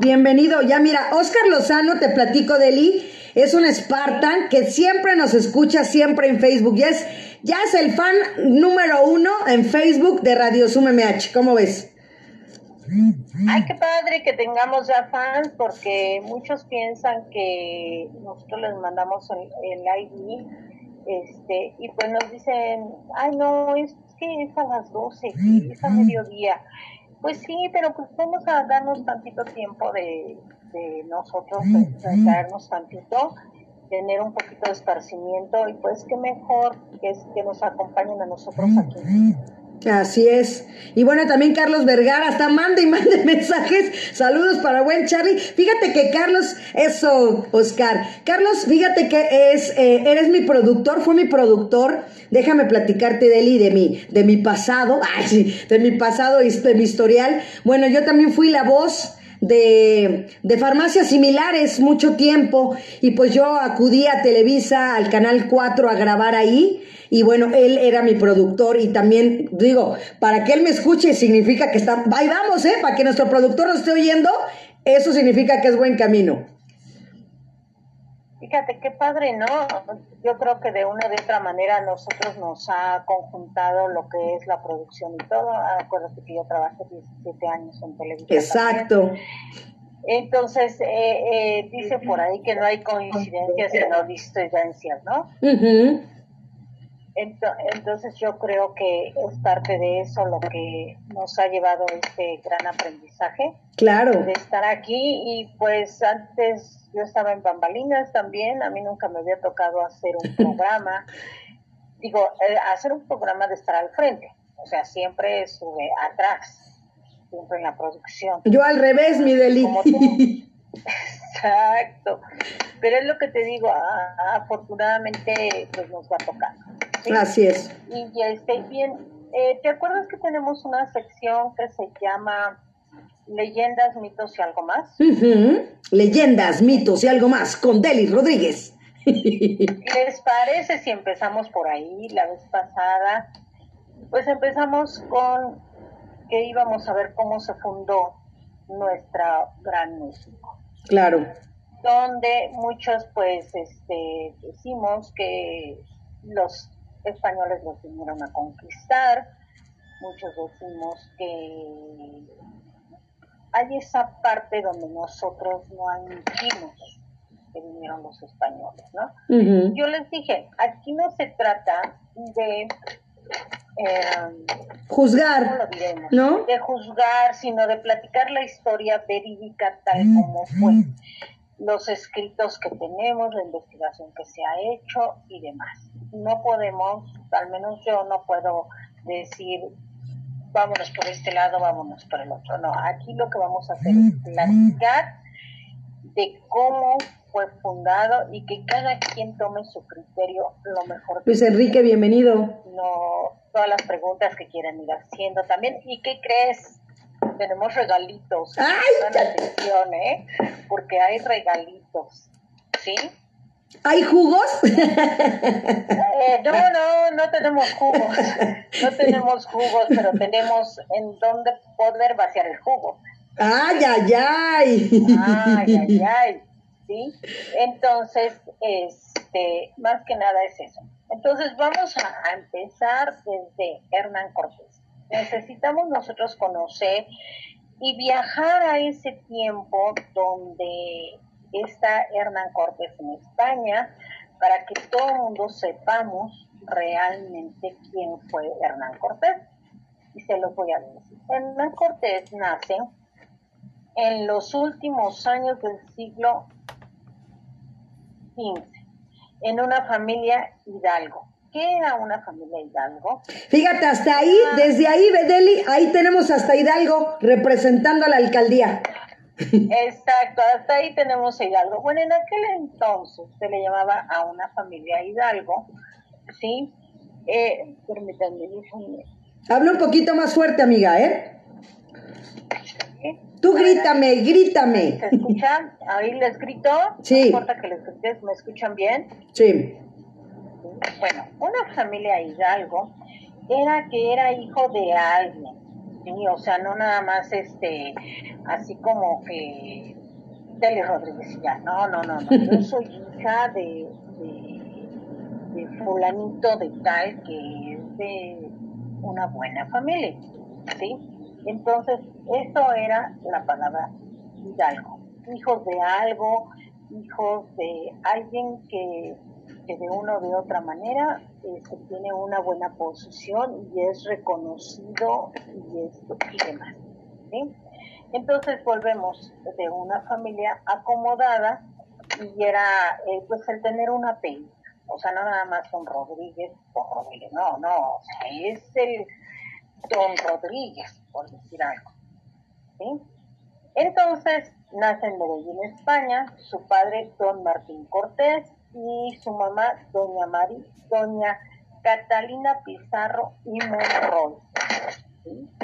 bienvenido. Ya mira, Oscar Lozano, te platico de Eli, es un Spartan que siempre nos escucha, siempre en Facebook. Ya es, ya es el fan número uno en Facebook de Radio Sum MH. ¿Cómo ves? Ay, qué padre que tengamos ya fans, porque muchos piensan que nosotros les mandamos el, el ID, este, y pues nos dicen, ay, no, es que es a las 12, es a mediodía. Pues sí, pero pues vamos a darnos tantito tiempo de, de nosotros, traernos tantito, tener un poquito de esparcimiento, y pues qué mejor que, es, que nos acompañen a nosotros aquí. Así es. Y bueno, también Carlos Vergara está manda y mande mensajes. Saludos para buen Charlie. Fíjate que Carlos, eso, Oscar. Carlos, fíjate que es, eh, eres mi productor, fue mi productor. Déjame platicarte de él y de mi, de mi pasado. Ay, sí, de mi pasado de mi historial. Bueno, yo también fui la voz de, de, farmacias similares mucho tiempo y pues yo acudí a Televisa, al Canal 4 a grabar ahí y bueno, él era mi productor y también digo, para que él me escuche significa que está, ahí vamos, ¿eh? Para que nuestro productor nos esté oyendo, eso significa que es buen camino. Fíjate qué padre, ¿no? Yo creo que de una de otra manera nosotros nos ha conjuntado lo que es la producción y todo. Acuérdate que yo trabajé 17 años en televisión. Exacto. Entonces, eh, eh, dice por ahí que no hay coincidencias sino distancias, ¿no? Entonces yo creo que es parte de eso lo que nos ha llevado este gran aprendizaje. Claro. De estar aquí y pues antes yo estaba en bambalinas también, a mí nunca me había tocado hacer un programa, digo, eh, hacer un programa de estar al frente, o sea, siempre estuve atrás, siempre en la producción. Yo al revés, mi Deli. Exacto, pero es lo que te digo, afortunadamente pues nos va a tocar. Así es. Y ya estoy bien. Eh, ¿Te acuerdas que tenemos una sección que se llama Leyendas, mitos y algo más? Leyendas, mitos y algo más con Deli Rodríguez. ¿Les parece si empezamos por ahí la vez pasada? Pues empezamos con que íbamos a ver cómo se fundó nuestra gran México. Claro. Donde muchos pues este decimos que los españoles los vinieron a conquistar, muchos decimos que hay esa parte donde nosotros no admitimos que vinieron los españoles, ¿no? Yo les dije, aquí no se trata de eh, juzgar, ¿no? De juzgar, sino de platicar la historia verídica tal como fue, los escritos que tenemos, la investigación que se ha hecho y demás. No podemos, al menos yo no puedo decir, vámonos por este lado, vámonos por el otro. No, aquí lo que vamos a hacer es platicar de cómo fue fundado y que cada quien tome su criterio lo mejor. Luis Enrique, bienvenido. No, todas las preguntas que quieran ir haciendo también. ¿Y qué crees? Tenemos regalitos. ¡Ay! Atención, ¿eh? Porque hay regalitos. ¿Sí? ¿Hay jugos? Eh, no, no, no tenemos jugos. No tenemos jugos, pero tenemos en dónde poder vaciar el jugo. ¡Ay, ay, ay! ¡Ay, ay, ay! ¿Sí? Entonces, este, más que nada es eso. Entonces, vamos a empezar desde Hernán Cortés. Necesitamos nosotros conocer y viajar a ese tiempo donde está Hernán Cortés en España, para que todo el mundo sepamos realmente quién fue Hernán Cortés. Y se lo voy a decir. Hernán Cortés nace en los últimos años del siglo XV, en una familia hidalgo. ¿Qué era una familia hidalgo? Fíjate, hasta ahí, desde ahí, Bedeli, ahí tenemos hasta Hidalgo representando a la alcaldía. Exacto, hasta ahí tenemos a Hidalgo. Bueno, en aquel entonces se le llamaba a una familia Hidalgo, ¿sí? Eh, permítanme, Habla un poquito más fuerte, amiga, ¿eh? Tú grítame, grítame. ¿Se escuchan? ¿Ahí les grito? Sí. No importa que les grites, ¿me escuchan bien? Sí. Bueno, una familia Hidalgo era que era hijo de alguien, Sí, o sea, no nada más este, así como que Deli Rodríguez ya, no, no, no, no, yo soy hija de, de, fulanito de tal que es de una buena familia, ¿sí? Entonces, eso era la palabra hidalgo, hijos de algo, hijos de alguien que, que de una o de otra manera este, tiene una buena posición y es reconocido y, esto, y demás. ¿sí? Entonces volvemos de una familia acomodada y era eh, pues el tener una apellido. O sea, no nada más son Rodríguez o Rodríguez, no, no, o sea, es el Don Rodríguez, por decir algo. ¿sí? Entonces, nace en Medellín, España, su padre Don Martín Cortés y su mamá Doña Mari, Doña Catalina Pizarro y Monroy.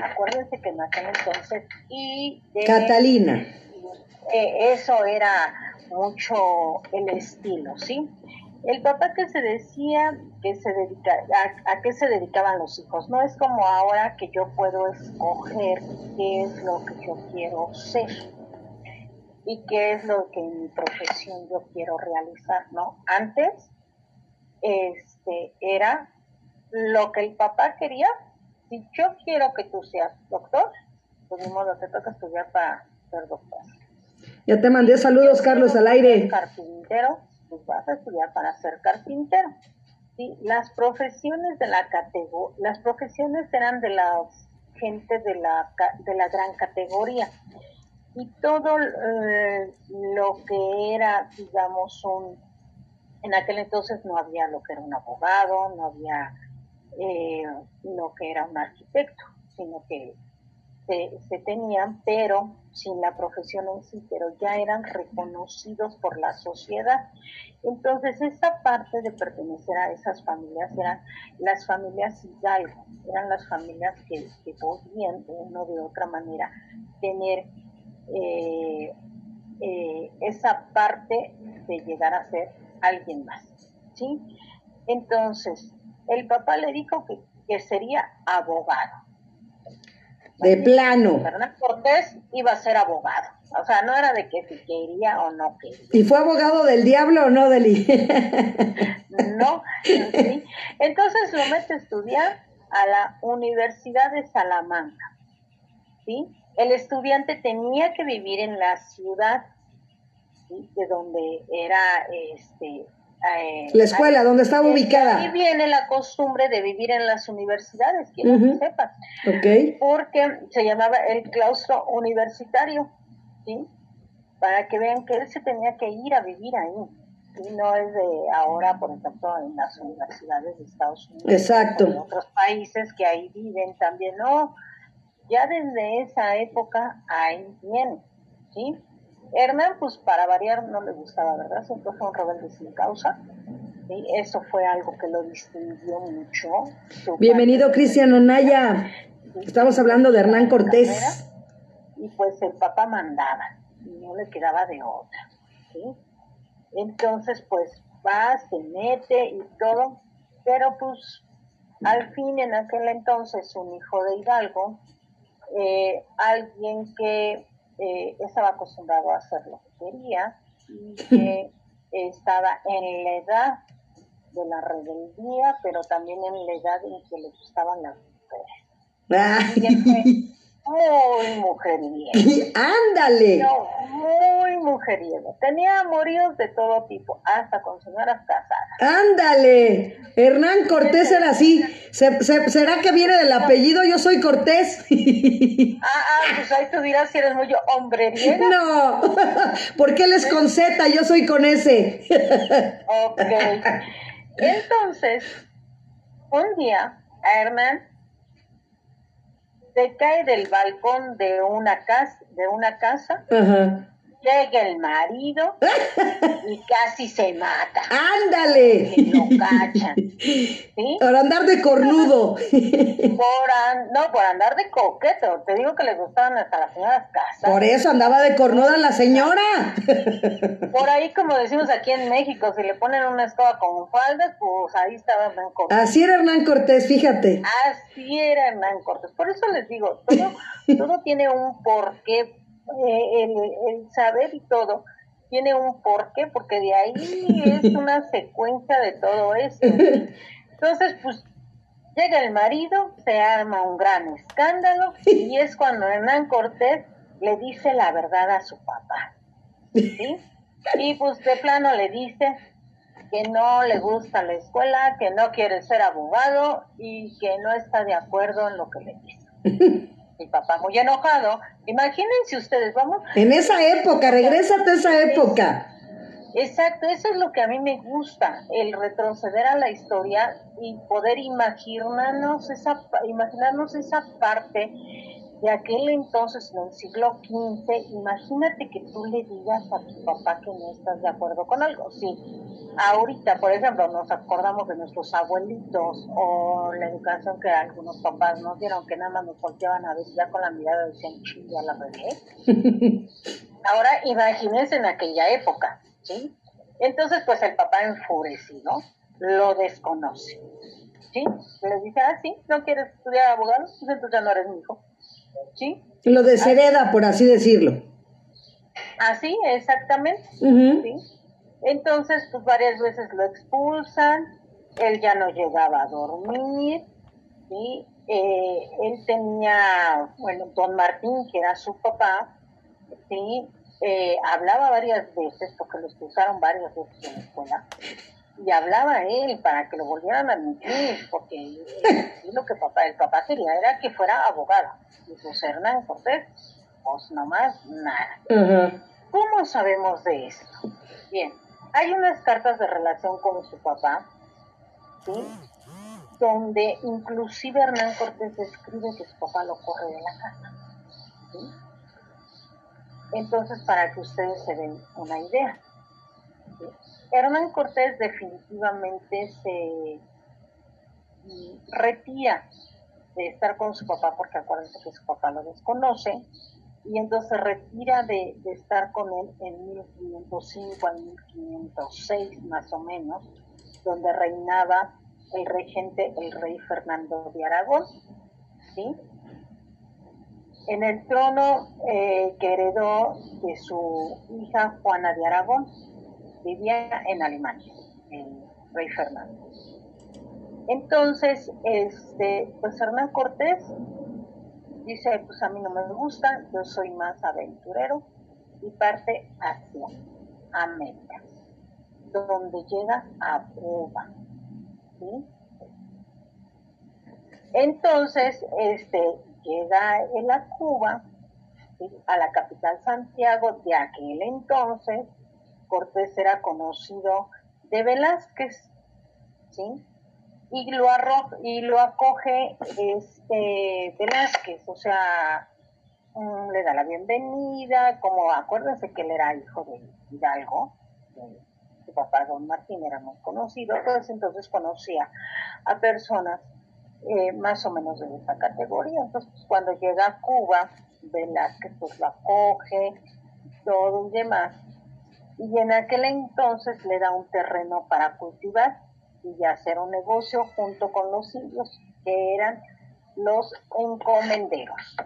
Acuérdense que nacen entonces y Catalina. Eh, eso era mucho el estilo, ¿sí? El papá que se decía que se dedica, a, a, qué se dedicaban los hijos, no es como ahora que yo puedo escoger qué es lo que yo quiero ser y qué es lo que en mi profesión yo quiero realizar, ¿no? Antes este era lo que el papá quería, si yo quiero que tú seas doctor, pues ni modo, te toca estudiar para ser doctor. Ya te mandé saludos, Carlos, al aire. Carpintero, pues vas a estudiar para ser carpintero. ¿sí? Las profesiones de la categoría, las profesiones eran de la gente de la, de la gran categoría. Y todo eh, lo que era, digamos, un... En aquel entonces no había lo que era un abogado, no había eh, lo que era un arquitecto, sino que se, tenían, pero sin la profesión en sí, pero ya eran reconocidos por la sociedad. Entonces, esa parte de pertenecer a esas familias eran las familias hidalgo, eran las familias que, podían de una o de otra manera tener eh, eh, esa parte de llegar a ser alguien más. ¿sí? Entonces, el papá le dijo que, que sería abogado. De plano. Hernán Cortés iba a ser abogado. O sea, no era de que si quería o no quería. ¿Y fue abogado del diablo o no, Deli? no, sí. Entonces lo mete a estudiar a la Universidad de Salamanca. ¿sí? El estudiante tenía que vivir en la ciudad de donde era este, eh, la escuela, donde estaba ubicada. Y viene la costumbre de vivir en las universidades, quiero que sepan. Porque se llamaba el claustro universitario, ¿sí? Para que vean que él se tenía que ir a vivir ahí. Y no es de ahora, por ejemplo, en las universidades de Estados Unidos. Exacto. en otros países que ahí viven también. No, ya desde esa época ahí viene, ¿sí? Hernán, pues para variar, no le gustaba, ¿verdad? Siempre fue un rebelde sin causa. Y eso fue algo que lo distinguió mucho. Bienvenido, Cristian Onaya. Estamos hablando de Hernán Cortés. Y pues el papá mandaba, y no le quedaba de otra. ¿sí? Entonces, pues va, se mete y todo, pero pues al fin en aquel entonces un hijo de Hidalgo, eh, alguien que eh, estaba acostumbrado a hacer lo que quería y que estaba en la edad de la rebeldía, pero también en la edad en que le gustaban las mujeres. Muy mujeriego. ¡Ándale! muy mujeriego. Tenía amoríos de todo tipo, hasta con señoras casadas. ¡Ándale! Hernán Cortés era así. será que viene del apellido? Yo soy Cortés. ah, ah, pues ahí tú dirás si eres muy hombreriega. No, porque él es con Z, yo soy con S. ok. Entonces, un día a Hernán se cae del balcón de una casa, de una casa llega el marido y casi se mata. ¡Ándale! lo cachan. ¿sí? Por andar de cornudo. Por no, por andar de coqueto. Te digo que le gustaban hasta las señoras casas. Por eso andaba de cornuda la señora. Por ahí, como decimos aquí en México, si le ponen una escoba con faldas, pues ahí estaba Hernán Cortés. Así era Hernán Cortés, fíjate. Así era Hernán Cortés. Por eso les digo, todo, todo tiene un porqué eh, el, saber y todo tiene un porqué, porque de ahí es una secuencia de todo esto. Entonces, pues llega el marido, se arma un gran escándalo y es cuando Hernán Cortés le dice la verdad a su papá. ¿sí? Y pues de plano le dice que no le gusta la escuela, que no quiere ser abogado y que no está de acuerdo en lo que le dice. mi papá muy enojado. Imagínense ustedes, vamos. En esa época, regrésate a esa época. Exacto, eso es lo que a mí me gusta, el retroceder a la historia y poder imaginarnos esa, imaginarnos esa parte de aquel entonces, en el siglo XV, imagínate que tú le digas a tu papá que no estás de acuerdo con algo. Sí, ahorita, por ejemplo, nos acordamos de nuestros abuelitos o la educación que algunos papás nos dieron, que nada más nos volteaban a ver ya con la mirada decían, ya la regué. Ahora imagínense en aquella época, ¿sí? Entonces, pues el papá enfurecido lo desconoce. ¿Sí? Le dice, ah, sí, no quieres estudiar abogado, pues entonces ya no eres mi hijo. ¿sí? Lo deshereda, por así decirlo. Así, exactamente. Entonces, pues varias veces lo expulsan, él ya no llegaba a dormir, ¿sí? Eh, él tenía, bueno, don Martín, que era su papá, ¿sí? Eh, hablaba varias veces, porque lo expulsaron varias veces en la escuela, y hablaba él para que lo volvieran a admitir, porque lo que papá, el papá quería era que fuera abogado. Y pues Hernán Cortés, pues nomás nada. ¿Cómo sabemos de esto? Bien, hay unas cartas de relación con su papá, donde inclusive Hernán Cortés escribe que su papá lo corre de la casa. Entonces, para que ustedes se den una idea. Hernán Cortés definitivamente se retira de estar con su papá, porque acuérdense que su papá lo desconoce, y entonces retira de, estar con él en 1505 al 1506 más o menos, donde reinaba el regente, el rey Fernando de Aragón, ¿sí? En el trono eh, que heredó de su hija Juana de Aragón, vivía en Alemania, el rey Fernando. Entonces, este, pues Hernán Cortés dice, pues a mí no me gusta, yo soy más aventurero y parte hacia América, donde llega a Cuba. Entonces, este, llega él a Cuba, a la capital Santiago de aquel entonces, Cortés era conocido de Velázquez, ¿sí? Y lo, y lo acoge este Velázquez, o sea, mm, le da la bienvenida, como acuérdense que él era hijo de Hidalgo, su papá don Martín era muy conocido, entonces, entonces conocía a personas eh, más o menos de esa categoría. Entonces, cuando llega a Cuba, Velázquez pues lo acoge, todo y demás, y en aquel entonces le da un terreno para cultivar y hacer un negocio junto con los indios, que eran los encomenderos.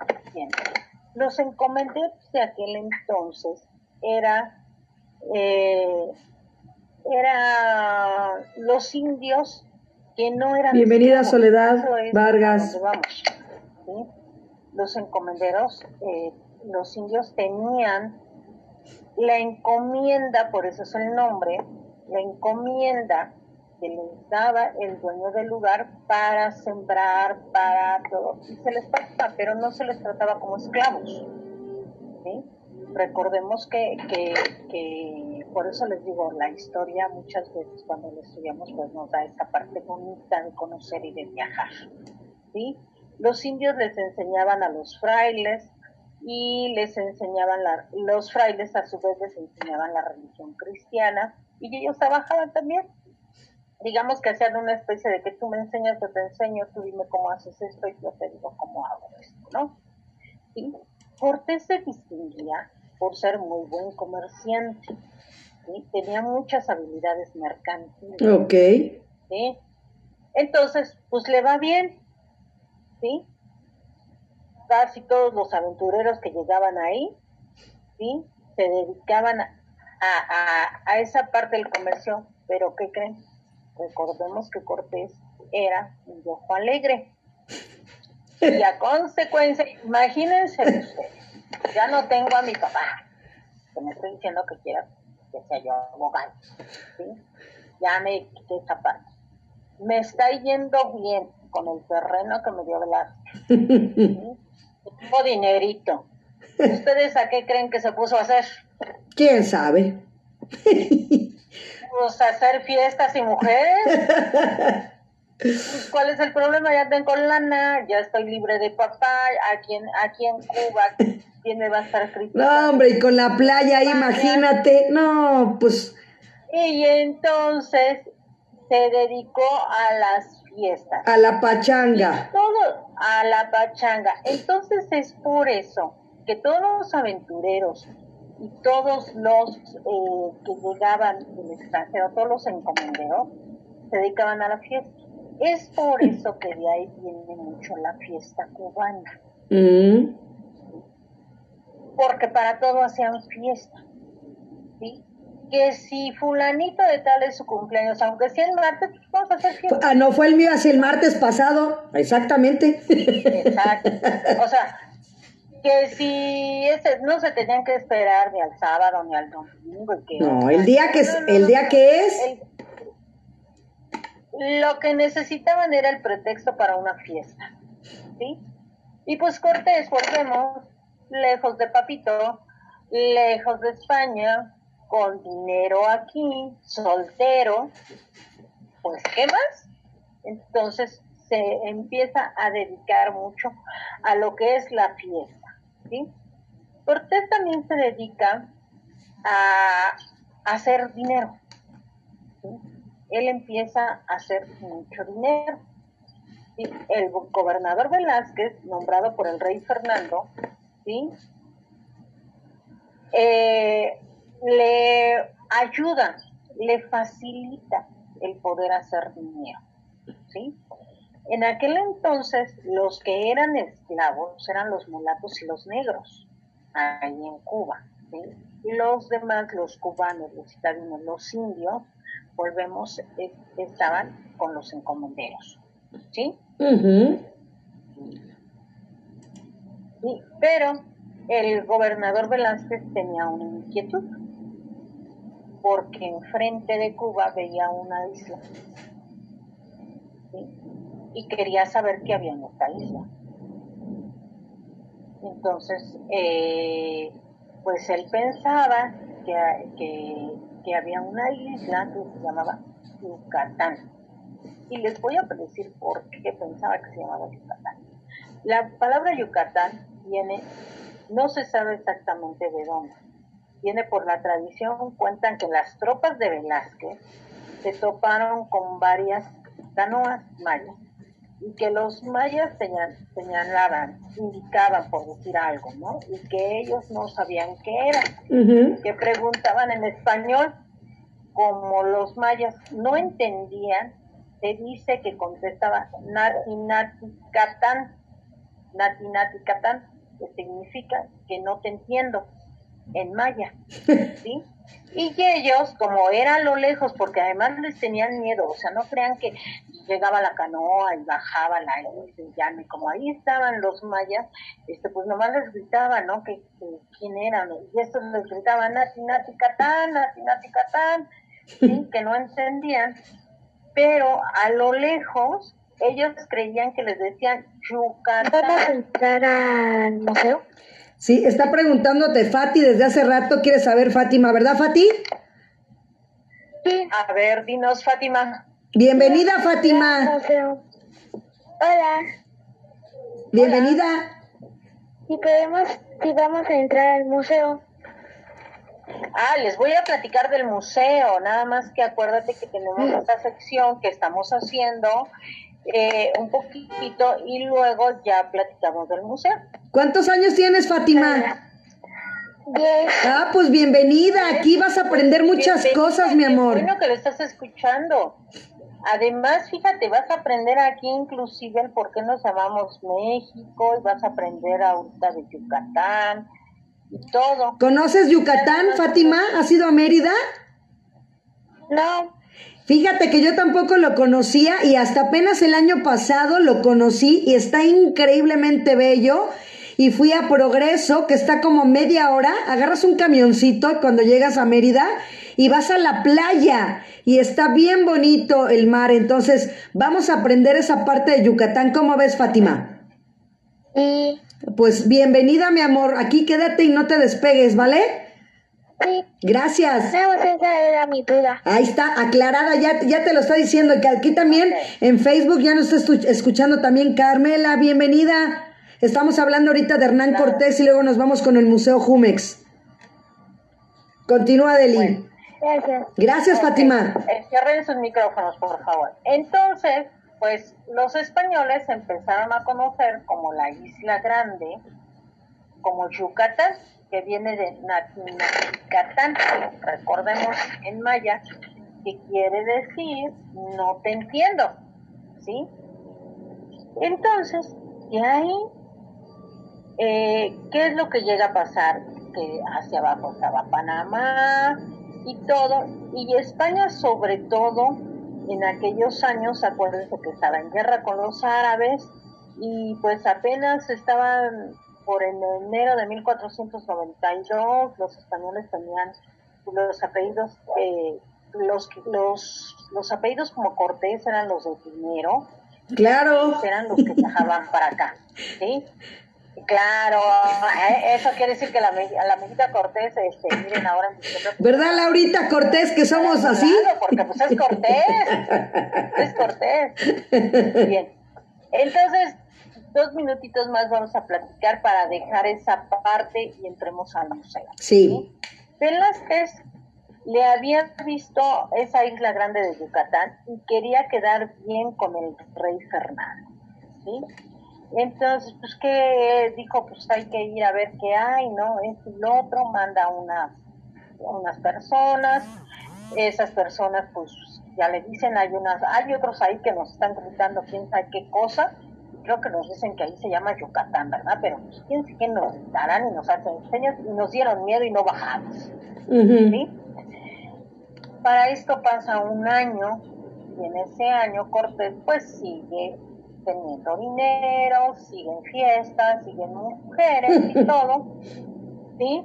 Los encomenderos de aquel entonces era, eh, era los indios que no eran... Bienvenida Soledad Vargas. Los encomenderos, eh, los indios tenían la encomienda, por eso es el nombre, la encomienda que les daba el dueño del lugar para sembrar, para todo. Y se les pasaba, pero no se les trataba como esclavos. Recordemos que, que, que, por eso les digo, la historia muchas veces cuando la estudiamos pues nos da esa parte bonita de conocer y de viajar. ¿sí? Los indios les enseñaban a los frailes y les enseñaban, la, los frailes a su vez les enseñaban la religión cristiana y ellos trabajaban también. Digamos que hacían una especie de que tú me enseñas, yo te enseño, tú dime cómo haces esto y yo te digo cómo hago esto, ¿no? ¿Sí? Cortés se distinguía por ser muy buen comerciante, ¿sí? tenía muchas habilidades mercantiles. Ok. ¿sí? Entonces, pues le va bien, ¿sí? Casi todos los aventureros que llegaban ahí, ¿sí? Se dedicaban a, a, a esa parte del comercio, pero ¿qué creen? Recordemos que Cortés era un viejo alegre. Y a consecuencia, imagínense ustedes, ya no tengo a mi papá, que me estoy diciendo que quiera que sea yo abogado, ¿sí? Ya me quité esa parte. Me está yendo bien con el terreno que me dio Velázquez. ¿sí? Tengo dinerito. ¿Ustedes a qué creen que se puso a hacer? ¿Quién sabe? Pues a hacer fiestas y mujeres. Pues, ¿Cuál es el problema? Ya tengo lana, ya estoy libre de papá, aquí en, aquí en Cuba, ¿quién me va a estar criticando? No, hombre, y con la playa imagínate. No, pues. Y entonces se dedicó a las fiestas. A la pachanga. Todo a la pachanga. Entonces es por eso que todos los aventureros y todos los eh, que llegaban del extranjero, todos los encomenderos, se dedicaban a la fiesta. Es por eso que de ahí viene mucho la fiesta cubana. Mm. Porque para todo hacían fiesta. ¿sí? Que si fulanito de tal es su cumpleaños, aunque sea el martes, pues vamos a hacer fiesta. Ah, no, fue el mío hace el martes pasado. Exactamente. Exacto. O sea, que si ese, no se tenían que esperar ni al sábado ni al domingo. que- No, el día que es, No, no, el día que es. El- lo que necesitaban era el pretexto para una fiesta, ¿sí? Y pues Cortés, volvemos, lejos de Papito, lejos de España, con dinero aquí, soltero, pues ¿qué más? Entonces se empieza a dedicar mucho a lo que es la fiesta, ¿sí? Cortés también se dedica a hacer dinero, ¿sí? él empieza a hacer mucho dinero. Y el go- gobernador Velázquez, nombrado por el rey Fernando, ¿sí? Eh, le ayuda, le facilita el poder hacer dinero. ¿sí? En aquel entonces, los que eran esclavos eran los mulatos y los negros, ahí en Cuba. ¿sí? Y los demás, los cubanos, los citadinos, los indios, volvemos, estaban con los encomenderos. ¿sí? Sí, pero el gobernador Velázquez tenía una inquietud, porque enfrente de Cuba veía una isla. Y quería saber qué había en esta isla. Entonces, eh, pues él pensaba que, que, que había una isla que se llamaba Yucatán. Y les voy a decir por qué pensaba que se llamaba Yucatán. La palabra Yucatán viene, no se sabe exactamente de dónde. Viene por la tradición, cuentan que las tropas de Velázquez se toparon con varias canoas mayas y que los mayas señal- señalaban, indicaban por decir algo, ¿no? Y que ellos no sabían qué era, Ujú. que preguntaban en español, como los mayas no entendían, se dice que contestaba Nati Nati Catán, Nati Nati Catán, que significa que no te entiendo en maya, ¿sí? Y que ellos, como era a lo lejos, porque además les tenían miedo, o sea, no crean que llegaba la canoa y bajaba la y como ahí estaban los mayas, este, pues nomás les gritaban, ¿no? Que, que quién eran, y estos les gritaban Nati Nati Catán, Nati Nati Catán, ¿sí? que no entendían, pero a lo lejos ellos creían que les decían ¿Vamos a Yucatán. entrar al museo? Sí, está preguntándote Fati desde hace rato, quiere saber Fátima, ¿verdad Fati? Sí. A ver, dinos, Fátima. Bienvenida Fátima. Hola. bienvenida. si podemos, si vamos a entrar al museo. Ah, les voy a platicar del museo, nada más que acuérdate que tenemos esta sección que estamos haciendo eh, un poquitito y luego ya platicamos del museo. ¿Cuántos años tienes, Fátima? Diez. Ah, pues bienvenida. Aquí vas a aprender muchas Bienvenida, cosas, mi qué amor. Bueno que lo estás escuchando. Además, fíjate, vas a aprender aquí inclusive el por qué nos llamamos México y vas a aprender ahorita de Yucatán y todo. ¿Conoces Yucatán, Fátima? ¿Has ido a Mérida? No, Fíjate que yo tampoco lo conocía y hasta apenas el año pasado lo conocí y está increíblemente bello. Y fui a Progreso, que está como media hora, agarras un camioncito cuando llegas a Mérida y vas a la playa y está bien bonito el mar. Entonces vamos a aprender esa parte de Yucatán. ¿Cómo ves, Fátima? y Pues bienvenida, mi amor. Aquí quédate y no te despegues, ¿vale? sí, Gracias. esa era mi duda. Ahí está, aclarada, ya, ya te lo está diciendo, que aquí también en Facebook ya nos está escuchando también Carmela, bienvenida. Estamos hablando ahorita de Hernán Cortés y luego nos vamos con el Museo Jumex. Continúa, Deli. Gracias. Gracias, Fátima. Eh, cierren sus micrófonos, por favor. Entonces, pues los españoles empezaron a conocer como la Isla Grande, como Yucatán, que viene de Natinacatán, recordemos en maya, que quiere decir no te entiendo, ¿sí? Entonces, de ahí, eh, ¿qué es lo que llega a pasar? Que hacia abajo estaba Panamá y todo, y España sobre todo, en aquellos años, acuérdense que estaba en guerra con los árabes, y pues apenas estaban por en enero de 1492, los españoles tenían los apellidos, eh, los, los, los apellidos como Cortés eran los de primero, Claro. eran los que viajaban para acá, ¿sí? Claro, eh, eso quiere decir que la, la amiguita Cortés, este, miren ahora en diciembre, pues, ¿Verdad, Laurita Cortés, que somos así? Claro, porque pues es Cortés, es Cortés. Bien, entonces, dos minutitos más vamos a platicar para dejar esa parte y entremos al museo. Sí. Velázquez le había visto esa isla grande de Yucatán y quería quedar bien con el rey Fernando, ¿sí? Entonces, pues que dijo, pues hay que ir a ver qué hay, ¿no? Esto y lo otro, manda unas, unas personas, esas personas pues ya le dicen, hay unas, hay otros ahí que nos están gritando quién sabe qué cosa, creo que nos dicen que ahí se llama Yucatán, ¿verdad? Pero pues quién sabe qué nos gritarán y nos hacen señas y nos dieron miedo y no bajamos. ¿sí? Para esto pasa un año y en ese año Cortés pues sigue teniendo dinero, siguen fiestas, siguen mujeres y todo, ¿sí?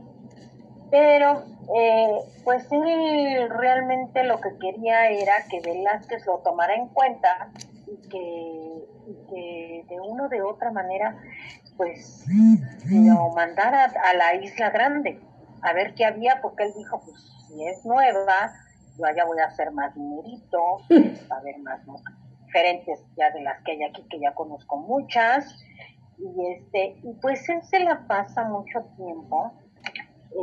Pero eh, pues él realmente lo que quería era que Velázquez lo tomara en cuenta y que, y que de una o de otra manera pues lo mandara a la isla grande a ver qué había porque él dijo pues si es nueva yo allá voy a hacer más dinerito va a haber más mu- diferentes ya de las que hay aquí que ya conozco muchas y este y pues él se la pasa mucho tiempo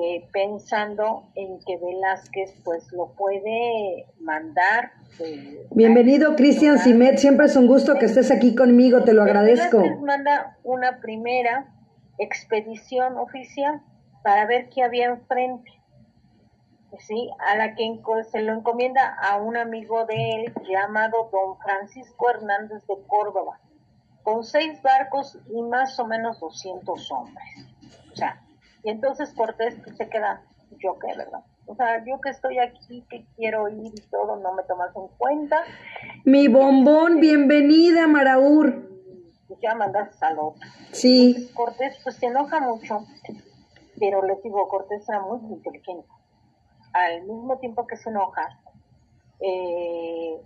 eh, pensando en que Velázquez pues lo puede mandar eh, Bienvenido, Cristian Simet. Siempre es un gusto que estés aquí conmigo, te lo agradezco. Velázquez manda una primera expedición oficial para ver qué había enfrente. Sí, a la que se lo encomienda a un amigo de él llamado don Francisco Hernández de Córdoba, con seis barcos y más o menos 200 hombres. O sea, y entonces Cortés se queda, yo qué, ¿verdad? O sea, yo que estoy aquí, que quiero ir y todo, no me tomas en cuenta, Mi bombón, bienvenida, Maraur. pues ya mandas al otro. Sí, Cortés pues se enoja mucho, pero les digo, Cortés era muy inteligente. Al mismo tiempo que se enoja, eh,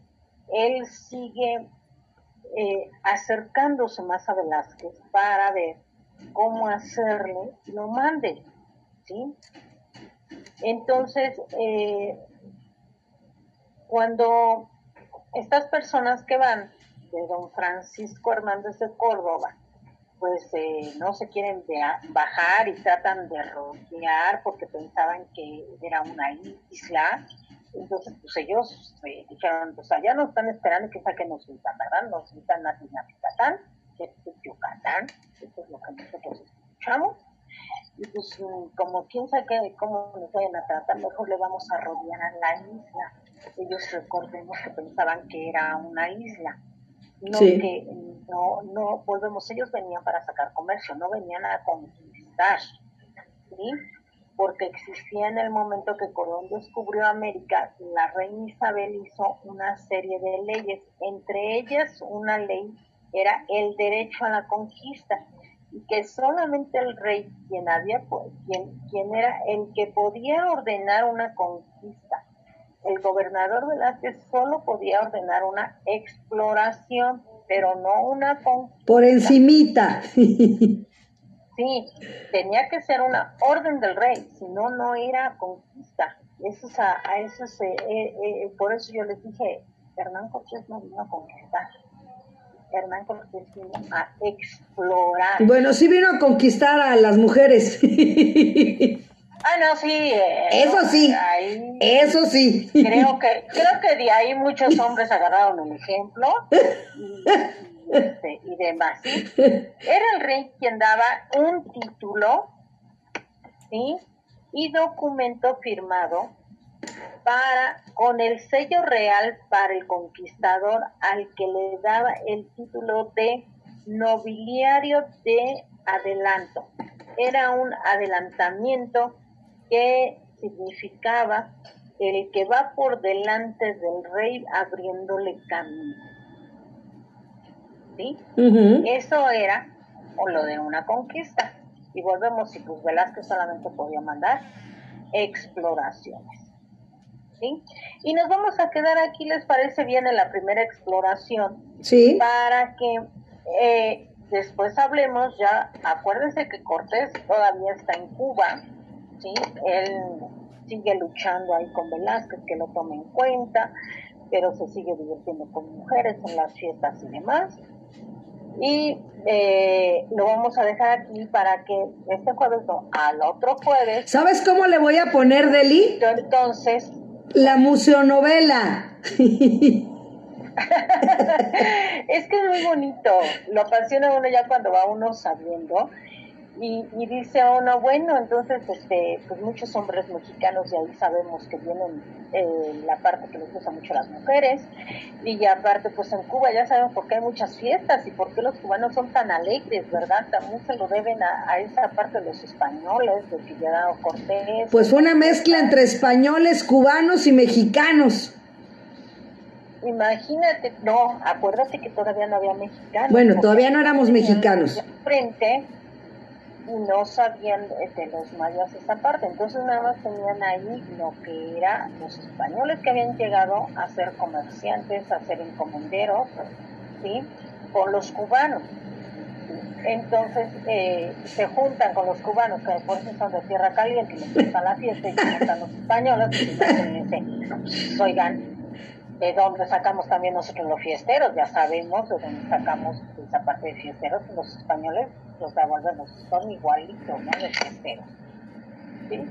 él sigue eh, acercándose más a Velázquez para ver cómo hacerle lo mande, ¿sí? Entonces, eh, cuando estas personas que van de don Francisco Hernández de Córdoba pues eh, no se quieren bajar y tratan de rodear porque pensaban que era una isla. Entonces, pues ellos eh, dijeron, pues allá nos están esperando que saquen nos gritan, ¿verdad? Nos gritan a Yucatán, que es Yucatán, eso es lo que nosotros escuchamos. Y pues como quién sabe cómo nos vayan a tratar, mejor le vamos a rodear a la isla. Ellos recordemos que pensaban que era una isla no que no, no volvemos, ellos venían para sacar comercio, no venían a conquistar, ¿sí? Porque existía en el momento que Colón descubrió América, la reina Isabel hizo una serie de leyes, entre ellas una ley era el derecho a la conquista y que solamente el rey quien había quien, quien era el que podía ordenar una conquista el gobernador Velázquez solo podía ordenar una exploración, pero no una conquista. Por encimita. Sí, tenía que ser una orden del rey, si no, no era conquista. Eso, a, a eso se, eh, eh, por eso yo les dije, Hernán Cortés no vino a conquistar. Hernán Cortés vino a explorar. Bueno, sí vino a conquistar a las mujeres. Ah, no, sí. Eh, eso sí. eso sí. Creo que, creo que de ahí muchos hombres agarraron el ejemplo y, este, y demás. Era el rey quien daba un título, ¿sí? Y documento firmado para con el sello real para el conquistador al que le daba el título de nobiliario de adelanto. Era un adelantamiento que significaba el que va por delante del rey abriéndole camino. ¿Sí? Eso era o lo de una conquista. Y volvemos, si pues Velázquez solamente podía mandar exploraciones. ¿Sí? Y nos vamos a quedar aquí, ¿les parece bien en la primera exploración? Sí. Para que eh, después hablemos ya, acuérdense que Cortés todavía está en Cuba, ¿sí? Él sigue luchando ahí con Velázquez, que lo tome en cuenta, pero se sigue divirtiendo con mujeres en las fiestas y demás. Y eh, lo vamos a dejar aquí para que este jueves, no, al otro jueves. ¿Sabes cómo le voy a poner, Deli? Entonces. La museonovela. es que es muy bonito, lo apasiona uno ya cuando va uno sabiendo y, y, dice uno, bueno, entonces, este, pues muchos hombres mexicanos de ahí sabemos que vienen eh, la parte que les gusta mucho a las mujeres, y aparte, pues en Cuba ya sabemos por qué hay muchas fiestas y por qué los cubanos son tan alegres, ¿verdad? También se lo deben a, esa parte de los españoles, de que llegaron Cortés. Pues fue una mezcla entre españoles, cubanos y mexicanos. Imagínate, no, acuérdate que todavía no había mexicanos. Bueno, todavía no éramos mexicanos. Frente y no sabían de los mayas esa parte. Entonces nada más tenían ahí lo que era los españoles que habían llegado a ser comerciantes, a ser encomenderos, ¿sí? Con los cubanos. Entonces eh, se juntan con los cubanos, que por son de tierra caliente, les gusta la fiesta, y se juntan los españoles, y oigan, de dónde sacamos también nosotros los fiesteros, ya sabemos de dónde sacamos esa parte de fiesteros, los españoles los devolvemos, son igualitos, ¿no? De fiesteros. ¿Sí?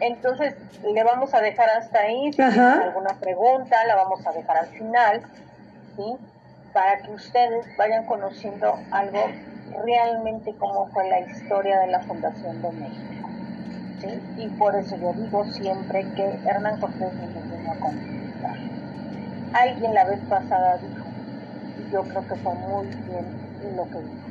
Entonces, le vamos a dejar hasta ahí, si tienen alguna pregunta, la vamos a dejar al final, ¿sí? Para que ustedes vayan conociendo algo realmente cómo fue la historia de la fundación de México. ¿sí? Y por eso yo digo siempre que Hernán Cortés nos vino a alguien la vez pasada dijo, y yo creo que fue muy bien lo que dijo,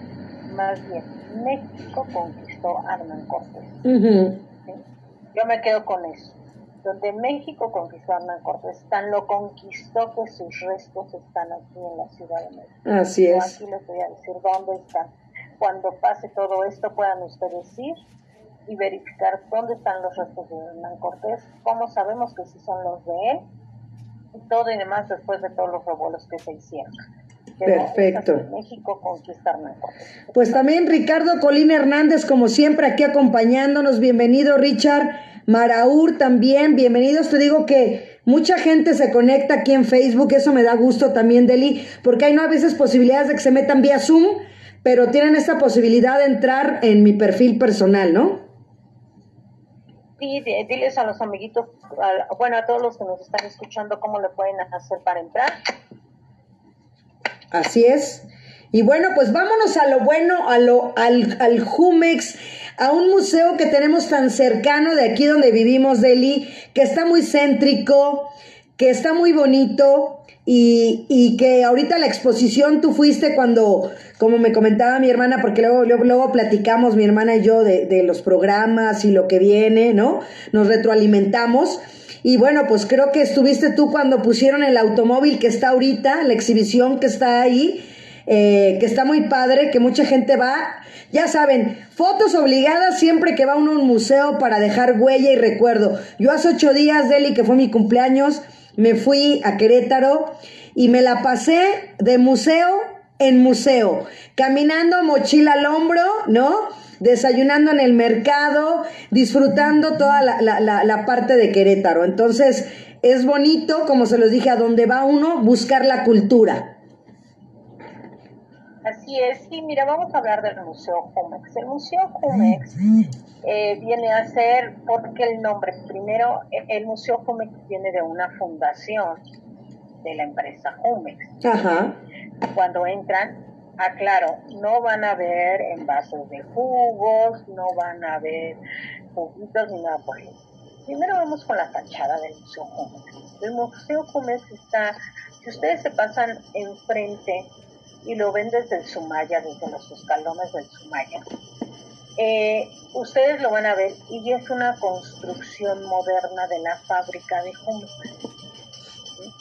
más bien, México conquistó a Hernán Cortés. Yo me quedo con eso. Donde México conquistó a Hernán Cortés, tan lo conquistó que sus restos están aquí en la Ciudad de México. Así es. Aquí les voy a decir dónde están. Cuando pase todo esto puedan ustedes ir y verificar dónde están los restos de Hernán Cortés, cómo sabemos que sí son los de él todo y demás después de todos los revuelos que se hicieron. Perfecto. México conquistar Pues también Ricardo Colín Hernández, como siempre, aquí acompañándonos. Bienvenido, Richard. Maraur también, bienvenidos. Te digo que mucha gente se conecta aquí en Facebook, eso me da gusto también, Deli, porque hay no a veces posibilidades de que se metan vía Zoom, pero tienen esta posibilidad de entrar en mi perfil personal, ¿no? Di- diles a los amiguitos, a- bueno, a todos los que nos están escuchando, cómo le pueden hacer para entrar. Así es. Y bueno, pues vámonos a lo bueno, a lo, al, al Jumex, a un museo que tenemos tan cercano de aquí donde vivimos, Deli, que está muy céntrico, que está muy bonito y, y que ahorita la exposición tú fuiste cuando, como me comentaba mi hermana, porque luego, luego, luego platicamos mi hermana y yo de, de los programas y lo que viene, ¿no? Nos retroalimentamos. Y bueno, pues creo que estuviste tú cuando pusieron el automóvil que está ahorita, la exhibición que está ahí, eh, que está muy padre, que mucha gente va. Ya saben, fotos obligadas siempre que va uno a un museo para dejar huella y recuerdo. Yo hace ocho días, Deli, que fue mi cumpleaños, me fui a Querétaro y me la pasé de museo en museo, caminando mochila al hombro, ¿no? Desayunando en el mercado, disfrutando toda la, la, la, parte de Querétaro. Entonces, es bonito, como se los dije, a donde va uno, buscar la cultura. Así es, sí, mira, vamos a hablar del Museo Jumex. El Museo Jumex eh, viene a ser, porque el nombre, primero, eh, el Museo Jumex viene de una fundación de la empresa Jumex. Ajá. Cuando entran, aclaro, no van a ver envases de jugos, no van a ver juguitos ni nada por eso. Primero vamos con la fachada del Museo Jumex. El Museo Jumex está, si ustedes se pasan enfrente y lo ven desde el Sumaya, desde los escalones del Sumaya, eh, ustedes lo van a ver y es una construcción moderna de la fábrica de Jumex. ¿sí?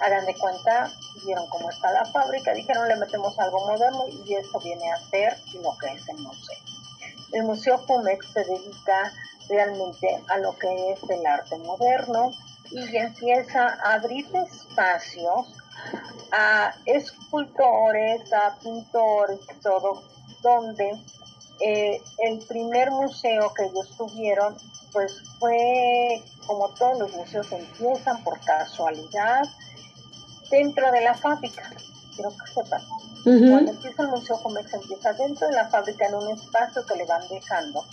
Hagan de cuenta, vieron cómo está la fábrica, dijeron le metemos algo moderno y eso viene a ser lo que es el museo. El Museo Jumex se dedica realmente a lo que es el arte moderno y empieza a abrir espacios a escultores, a pintores, todo, donde eh, el primer museo que ellos tuvieron, pues fue, como todos los museos empiezan por casualidad, dentro de la fábrica, quiero que sepan. Cuando empieza el Museo Jumex, empieza dentro de la fábrica en un espacio que le van dejando,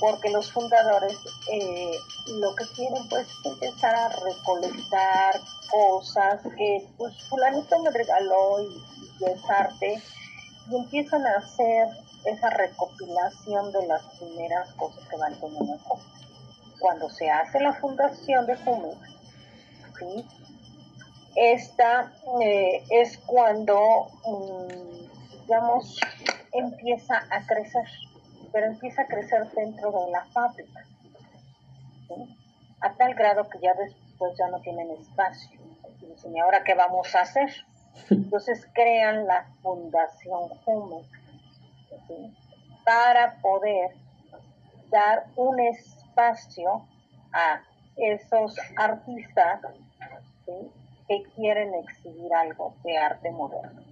porque los fundadores eh, lo que quieren pues es empezar a recolectar cosas que pues fulanito me regaló y, y es arte, y empiezan a hacer esa recopilación de las primeras cosas que van teniendo en. Cuando se hace la fundación de Jumex, ¿sí? esta eh, es cuando, mm, digamos, empieza a crecer, pero empieza a crecer dentro de la fábrica, ¿sí? a tal grado que ya después ya no tienen espacio. Y dicen, ¿y ahora qué vamos a hacer? Entonces crean la Fundación ¿sí? para poder dar un espacio a esos artistas ¿sí? que quieren exhibir algo de arte moderno.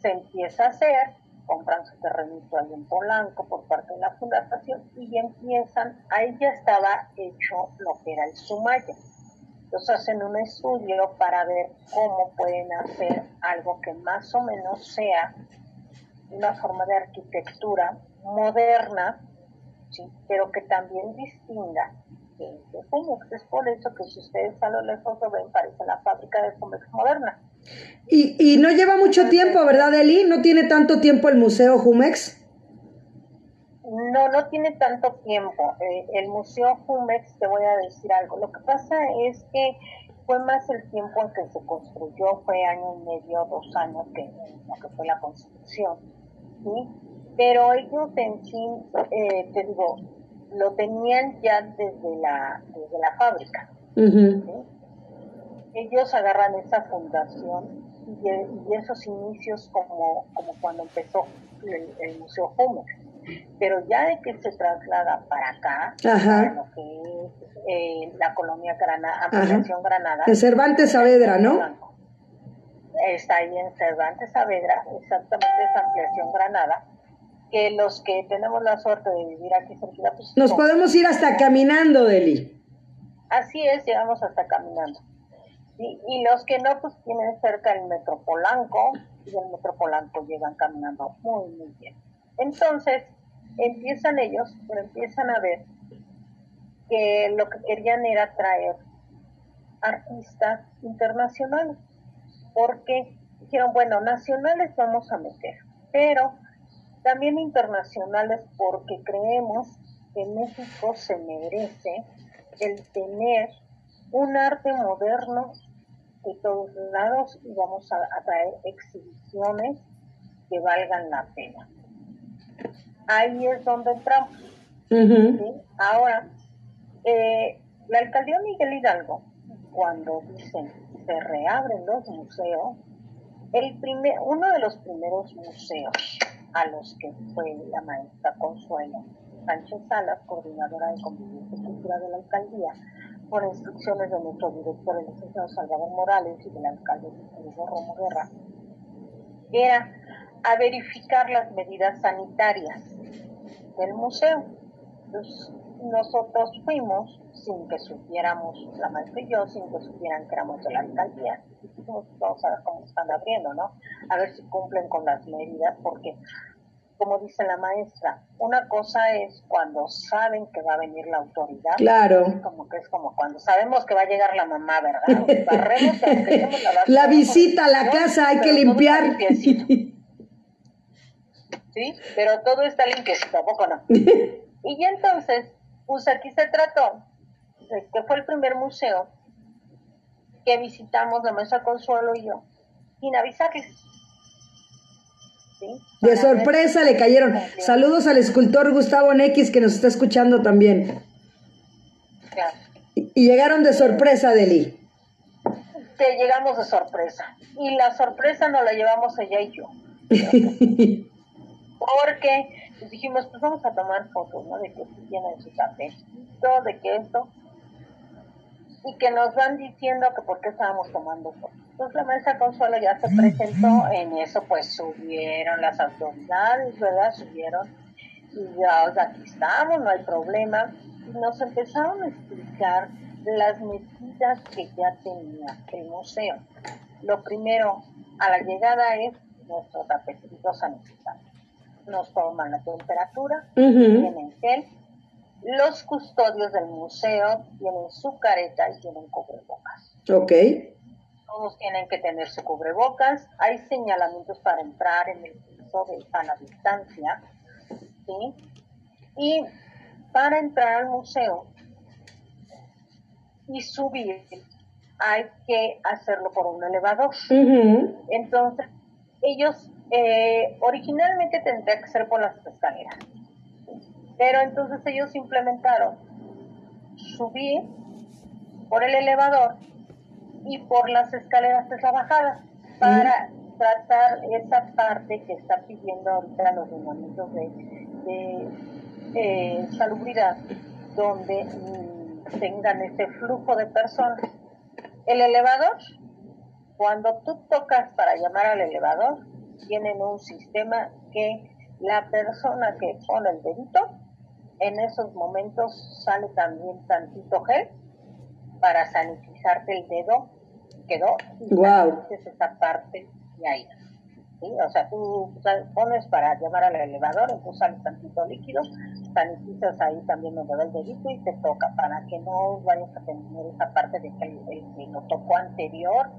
Se empieza a hacer, compran su terrenito ahí en Polanco por parte de la fundación y empiezan, ahí ya estaba hecho lo que era el Sumaya. Entonces hacen un estudio para ver cómo pueden hacer algo que más o menos sea una forma de arquitectura moderna, ¿sí? pero que también distinga. Es por eso que si ustedes a lo lejos lo ven, parece la fábrica de Jumex moderna. Y, y no lleva mucho tiempo, ¿verdad, Eli? ¿No tiene tanto tiempo el Museo Jumex? No, no tiene tanto tiempo. Eh, el Museo Jumex, te voy a decir algo. Lo que pasa es que fue más el tiempo en que se construyó, fue año y medio, dos años que, fue la construcción. ¿sí? Pero ellos en sí, eh, te digo, lo tenían ya desde la, desde la fábrica. ¿sí? Ellos agarran esa fundación y, y esos inicios como, como cuando empezó el, el Museo Jumex. Pero ya de que se traslada para acá, para lo que es eh, la colonia Granada, Ampliación Granada, En Cervantes Saavedra, ¿no? Está ahí en Cervantes Saavedra, exactamente esa ampliación Granada, que los que tenemos la suerte de vivir aquí cerquita, pues Nos no. podemos ir hasta caminando, Deli. Así es, llegamos hasta caminando. Y, los que no, pues tienen cerca el Metro Polanco, y del Metro Polanco llegan caminando muy, muy bien. Entonces, empiezan ellos, empiezan a ver que lo que querían era traer artistas internacionales, porque dijeron, bueno, nacionales vamos a meter, pero también internacionales porque creemos que México se merece el tener un arte moderno de todos lados y vamos a, traer exhibiciones que valgan la pena. Ahí es donde entramos. Ahora, eh, la alcaldía Miguel Hidalgo, cuando dicen se reabren los museos, el primer, uno de los primeros museos a los que fue la maestra Consuelo Sánchez Salas, coordinadora de convivencia y cultura de la alcaldía, por instrucciones de nuestro director, el licenciado Salvador Morales, y del alcalde Hugo Romo Guerra, era a verificar las medidas sanitarias del museo. nosotros fuimos sin que supiéramos, la maestra y yo, sin que supieran que éramos de la alcaldía. Dijimos, vamos a ver cómo están abriendo, ¿no? A ver si cumplen con las medidas, porque como dice la maestra, una cosa es cuando saben que va a venir la autoridad. Claro. como que es como cuando sabemos que va a llegar la mamá, ¿verdad? la, visita a la casa, hay que limpiar. ¿Sí? Pero todo está limpiecito, ¿a poco no? y entonces, pues aquí se trató de que fue el primer museo que visitamos la mesa Consuelo y yo, sin avisarles de sorpresa le cayeron. Saludos al escultor Gustavo Nex que nos está escuchando también. Y, llegaron de sorpresa, Deli. Que llegamos de sorpresa. Y la sorpresa nos la llevamos ella y yo. Porque dijimos, pues vamos a tomar fotos, ¿no? De que tiene su todo de que esto. Y que nos van diciendo que por qué estábamos tomando fotos pues la mesa Consuelo ya se presentó, en eso pues subieron las autoridades, ¿verdad? Subieron y ya aquí estamos, no hay problema. Y nos empezaron a explicar las medidas que ya tenía el museo. Lo primero, a la llegada es nuestro tapetito sanitario. Nos toman la temperatura, tienen gel. Los custodios del museo tienen su careta y tienen cubrebocas. Ok todos tienen que tener su cubrebocas, hay señalamientos para entrar en el piso de sana distancia, ¿sí? Y para entrar al museo y subir hay que hacerlo por un elevador. Entonces, ellos eh, originalmente tendría que ser por las escaleras, pero entonces ellos implementaron subir por el elevador y por las escaleras de la bajada para tratar esa parte que está pidiendo ahorita los lineamientos de, de eh, salubridad donde mm, tengan ese flujo de personas. El elevador, cuando tú tocas para llamar al elevador, tienen un sistema que la persona que pone el dedito, en esos momentos sale también tantito gel para sanitizarte el dedo, quedó y wow. esa parte de ahí. ¿sí? O sea, tú pones para llamar al elevador, sale tantito líquido, sanitizas ahí también donde va el dedito y te toca para que no vayas a tener esa parte de que el, que lo tocó anterior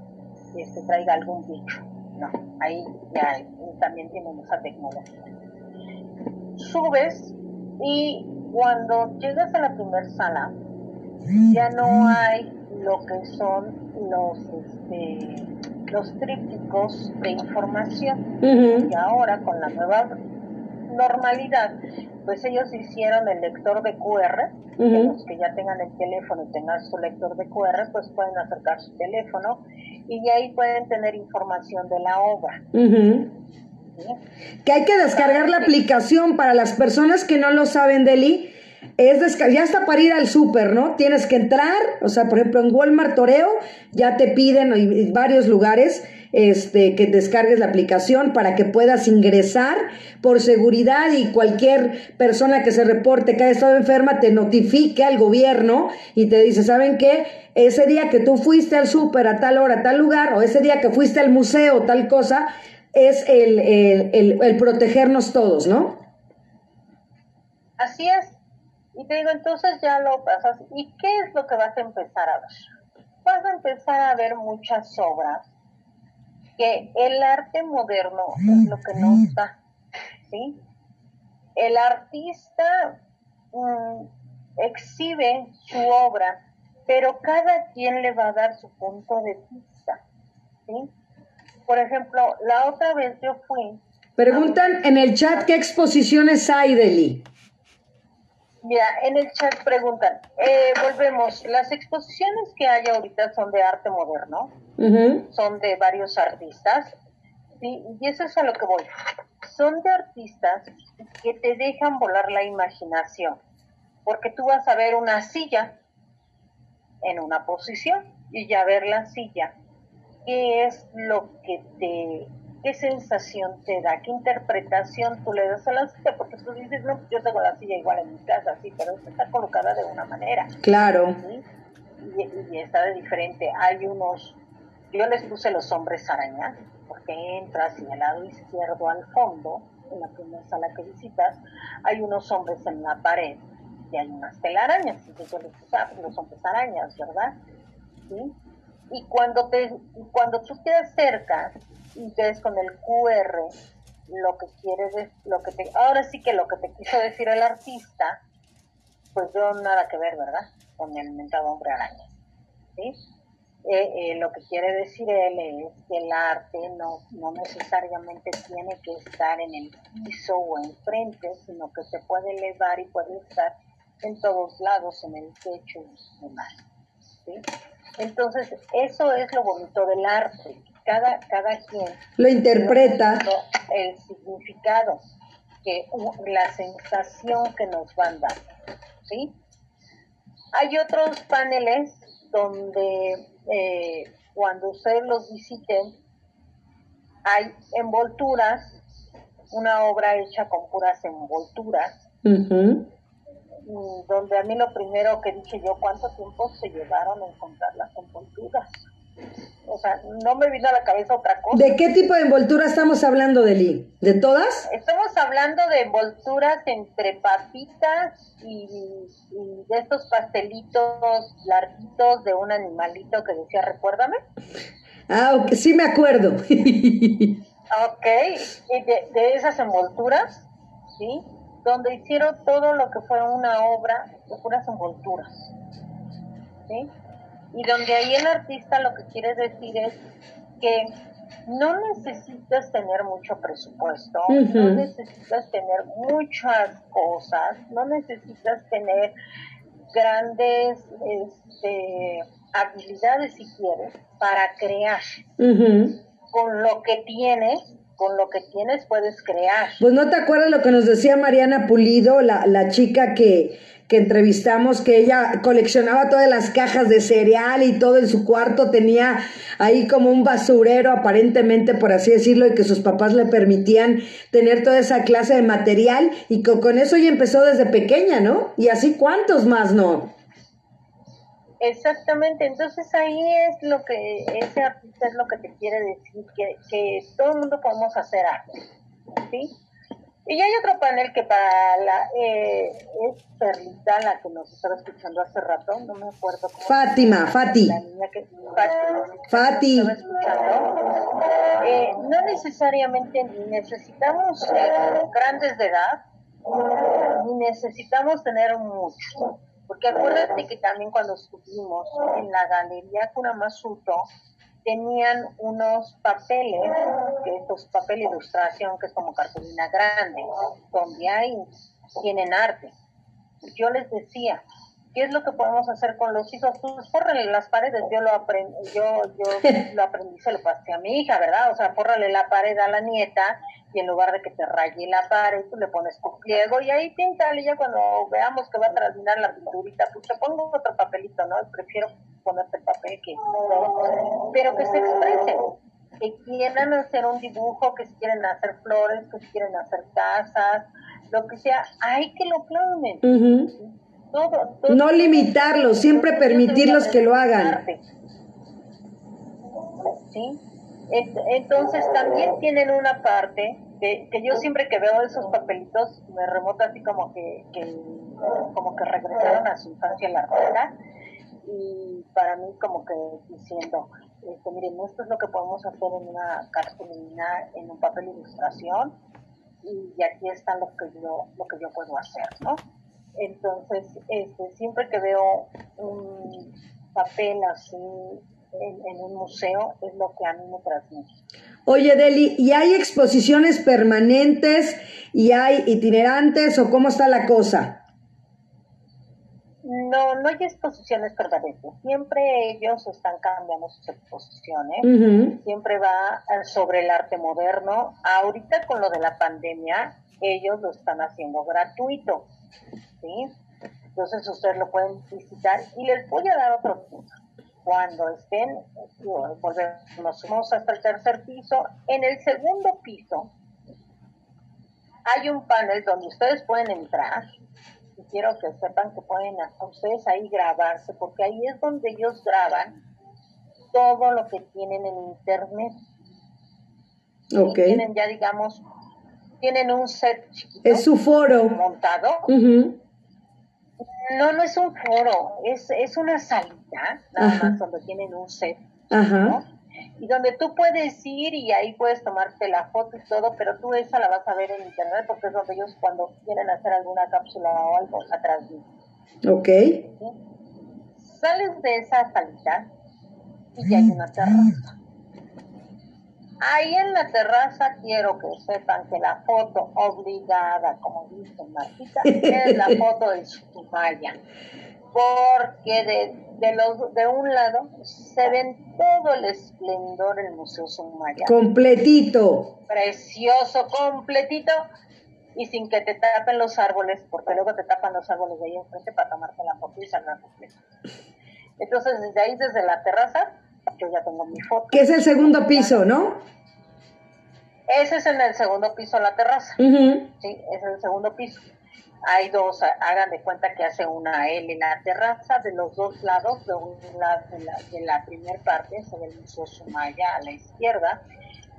este, traiga algún bicho. No, ahí ya también tienen esa tecnología. Subes y cuando llegas a la primera sala, ya no hay lo que son los este, los trípticos de información. Y ahora con la nueva normalidad pues ellos hicieron el lector de QR los que ya tengan el teléfono y tengan su lector de QR pues pueden acercar su teléfono y ahí pueden tener información de la obra. Que hay que descargar la aplicación para las personas que no lo saben Deli es ya está para ir al súper, ¿no? Tienes que entrar, o sea, por ejemplo, en Walmart Toreo ya te piden en varios lugares este, que descargues la aplicación para que puedas ingresar por seguridad y cualquier persona que se reporte que haya estado enferma te notifique al gobierno y te dice, ¿saben qué? Ese día que tú fuiste al súper a tal hora, a tal lugar, o ese día que fuiste al museo, tal cosa, es el, el, el, el protegernos todos, ¿no? Así es. Y te digo, entonces ya lo pasas. ¿Y qué es lo que vas a empezar a ver? Vas a empezar a ver muchas obras que el arte moderno es lo que nos da. ¿sí? El artista mm, exhibe su obra, pero cada quien le va a dar su punto de vista. ¿sí? Por ejemplo, la otra vez yo fui. Preguntan en el chat qué exposiciones hay, Deli. Mira, en el chat preguntan, eh, volvemos, las exposiciones que hay ahorita son de arte moderno, son de varios artistas, ¿sí? y eso es a lo que voy. Son de artistas que te dejan volar la imaginación, porque tú vas a ver una silla en una posición y ya ver la silla, qué es lo que te qué sensación te da, qué interpretación tú le das a la silla, porque tú dices, no, yo tengo la silla igual en mi casa, sí, pero esta está colocada de una manera. Claro. Y, está de diferente. Hay unos, yo les puse los hombres arañas, porque entras y al lado izquierdo al fondo, en la primera sala que visitas, hay unos hombres en la pared y hay unas telarañas, y yo les puse ah, pues los hombres arañas, ¿verdad? ¿Sí? Y cuando, te, cuando tú te acercas, y ves con el QR lo que quieres, lo que te, ahora sí que lo que te quiso decir el artista, pues yo nada que ver, ¿verdad? Con el mentado hombre araña, ¿sí? Eh, eh, lo que quiere decir él es que el arte no, no necesariamente tiene que estar en el piso o enfrente, sino que se puede elevar y puede estar en todos lados, en el techo y demás. ¿Sí? Entonces, eso es lo bonito del arte, cada, cada quien lo interpreta. el significado que la sensación que nos van dando sí hay otros paneles donde eh, cuando ustedes los visiten hay envolturas. Una obra hecha con puras envolturas donde a mí lo primero que dije yo cuánto tiempo se llevaron a encontrar las envolturas o sea, no me vino a la cabeza otra cosa. ¿De qué tipo de envoltura estamos hablando, Deli? ¿De todas? Estamos hablando de envolturas entre papitas y, de estos pastelitos larguitos de un animalito que decía, recuérdame. Ah, ok, sí me acuerdo. ok, y de, de esas envolturas, ¿sí? Donde hicieron todo lo que fue una obra de puras envolturas. ¿Sí? y donde ahí el artista lo que quiere decir es que no necesitas tener mucho presupuesto, no necesitas tener muchas cosas, no necesitas tener grandes este, habilidades si quieres para crear. Con lo que tienes, con lo que tienes puedes crear. Pues no te acuerdas lo que nos decía Mariana Pulido, la, la chica que que entrevistamos, que ella coleccionaba todas las cajas de cereal y todo en su cuarto, tenía ahí como un basurero aparentemente, por así decirlo, y que sus papás le permitían tener toda esa clase de material y con eso ella empezó desde pequeña, ¿no? Y así cuántos más, ¿no? Exactamente, entonces ahí es lo que ese artista es lo que te quiere decir, que, que todo el mundo podemos hacer arte, ¿sí? Y hay otro panel que para la eh, es Perlita, la que nos estaba escuchando hace rato, no me acuerdo cómo. Fátima, Fati. La niña que, Fati. Eh, no necesariamente necesitamos eh, grandes de edad, ni necesitamos tener mucho. Porque acuérdate que también cuando estuvimos en la galería Kunamasuto, tenían unos papeles, que estos papel ilustración, que es como cartulina grande, donde hay, tienen arte. Yo les decía, ¿qué es lo que podemos hacer con los hijos? Pues pórrale las paredes, yo lo aprendí, yo, yo lo aprendí, se lo pasé a mi hija, ¿verdad? O sea, pórrale la pared a la nieta y en lugar de que te raye la pared, tú le pones tu pliego y ahí píntale, y ya cuando veamos que va a terminar la pinturita, pues te pongo otro papelito, ¿no? Prefiero ponerte el papel que... Pero que se expresen, que quieran hacer un dibujo, que si quieren hacer flores, que si quieren hacer casas, lo que sea, hay que lo plasmen. Todo, no limitarlos, siempre permitirlos que lo hagan. ¿Sí? Entonces también tienen una parte que, que, yo siempre que veo esos papelitos me remota así como que, que como que regresaron a su infancia la artista y para mí como que diciendo este, miren esto es lo que podemos hacer en una cartulina en un papel de ilustración y aquí está lo que yo lo que yo puedo hacer no entonces este siempre que veo un papel así en, un museo es lo que a mí me transmite. Oye, Deli, ¿y hay exposiciones permanentes y hay itinerantes o cómo está la cosa? No, no hay exposiciones permanentes. Siempre ellos están cambiando sus exposiciones. Siempre va eh, sobre el arte moderno. Ahorita con lo de la pandemia, ellos lo están haciendo gratuito. ¿Sí? Entonces ustedes lo pueden visitar y les voy a dar otro punto cuando estén, nos subimos hasta el tercer piso. En el segundo piso hay un panel donde ustedes pueden entrar y quiero que sepan que pueden ustedes ahí grabarse porque ahí es donde ellos graban todo lo que tienen en internet. Tienen ya digamos, tienen un set chiquito. Es su foro. Montado. No, no es un foro, es, es una salita, nada más donde tienen un set, Y donde tú puedes ir y ahí puedes tomarte la foto y todo, pero tú esa la vas a ver en internet porque es donde ellos cuando quieren hacer alguna cápsula o algo atrás Ok. Sales de esa salita y ya hay una terraza. Ahí en la terraza quiero que sepan que la foto obligada, como dice Martita, es la foto de Sumaya. Porque de, de, los, de un lado se ven todo el esplendor del Museo Sumaya. Completito. Precioso, completito. Y sin que te tapen los árboles, porque luego te tapan los árboles de ahí enfrente para tomarte la foto y salga completa. Entonces, desde ahí, desde la terraza, yo ya tengo mi foto. Que es el segundo piso, ¿no? Ese es en el segundo piso, la terraza. Sí, es el segundo piso. Hay dos, hagan de cuenta que hace una L en la terraza, de los dos lados, de un lado de la, de la primera parte, se ve el Museo Sumaya a la izquierda,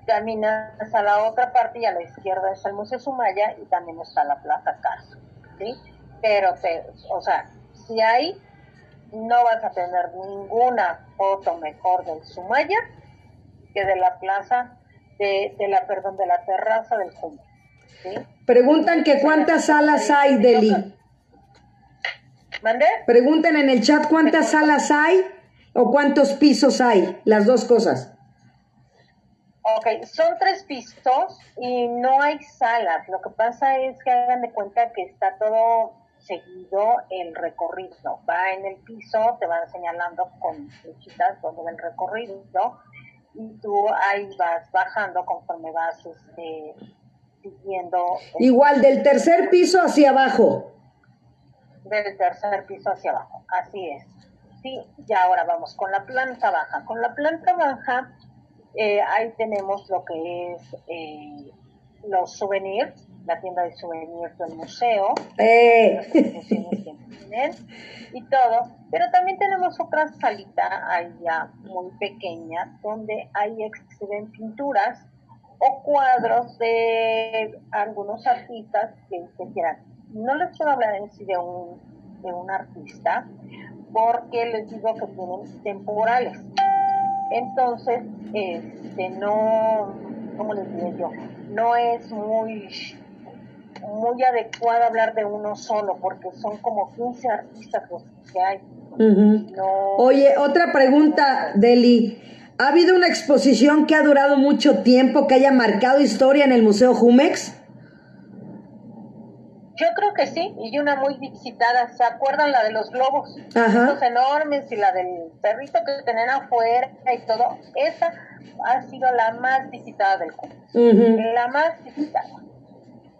caminas a la otra parte y a la izquierda está el Museo Sumaya y también está la Plaza Casa, ¿sí? Pero, te, o sea, si hay no vas a tener ninguna foto mejor del Sumaya que de la plaza, de, de la, perdón, de la terraza del Jumbo. Preguntan que cuántas salas hay, Deli. ¿Mande? Preguntan en el chat cuántas salas hay o cuántos pisos hay, las dos cosas. Ok, son tres pisos y no hay salas. Lo que pasa es que hagan de cuenta que está todo seguido el recorrido. Va en el piso, te van señalando con flechitas donde va el recorrido y tú ahí vas bajando conforme vas este, siguiendo. Igual del tercer piso hacia abajo. Del tercer piso hacia abajo, así es. Sí, ya ahora vamos con la planta baja. Con la planta baja, eh, ahí tenemos lo que es eh, los souvenirs, la tienda de souvenirs del museo, eh. y todo. Pero también tenemos otra salita allá muy pequeña donde hay exhiben pinturas o cuadros de algunos artistas que, quieran. No les quiero hablar en sí de un, de un artista porque les digo que tienen temporales. Entonces, este, no, ¿cómo les digo yo? No es muy muy adecuado hablar de uno solo, porque son como 15 artistas los que hay. Oye, otra pregunta, Deli. ¿Ha habido una exposición que ha durado mucho tiempo, que haya marcado historia en el Museo Jumex? Yo creo que sí, y una muy visitada. ¿Se acuerdan la de los globos? Los enormes y la del perrito que tenían afuera y todo. Esa ha sido la más visitada del Jumex. La más visitada.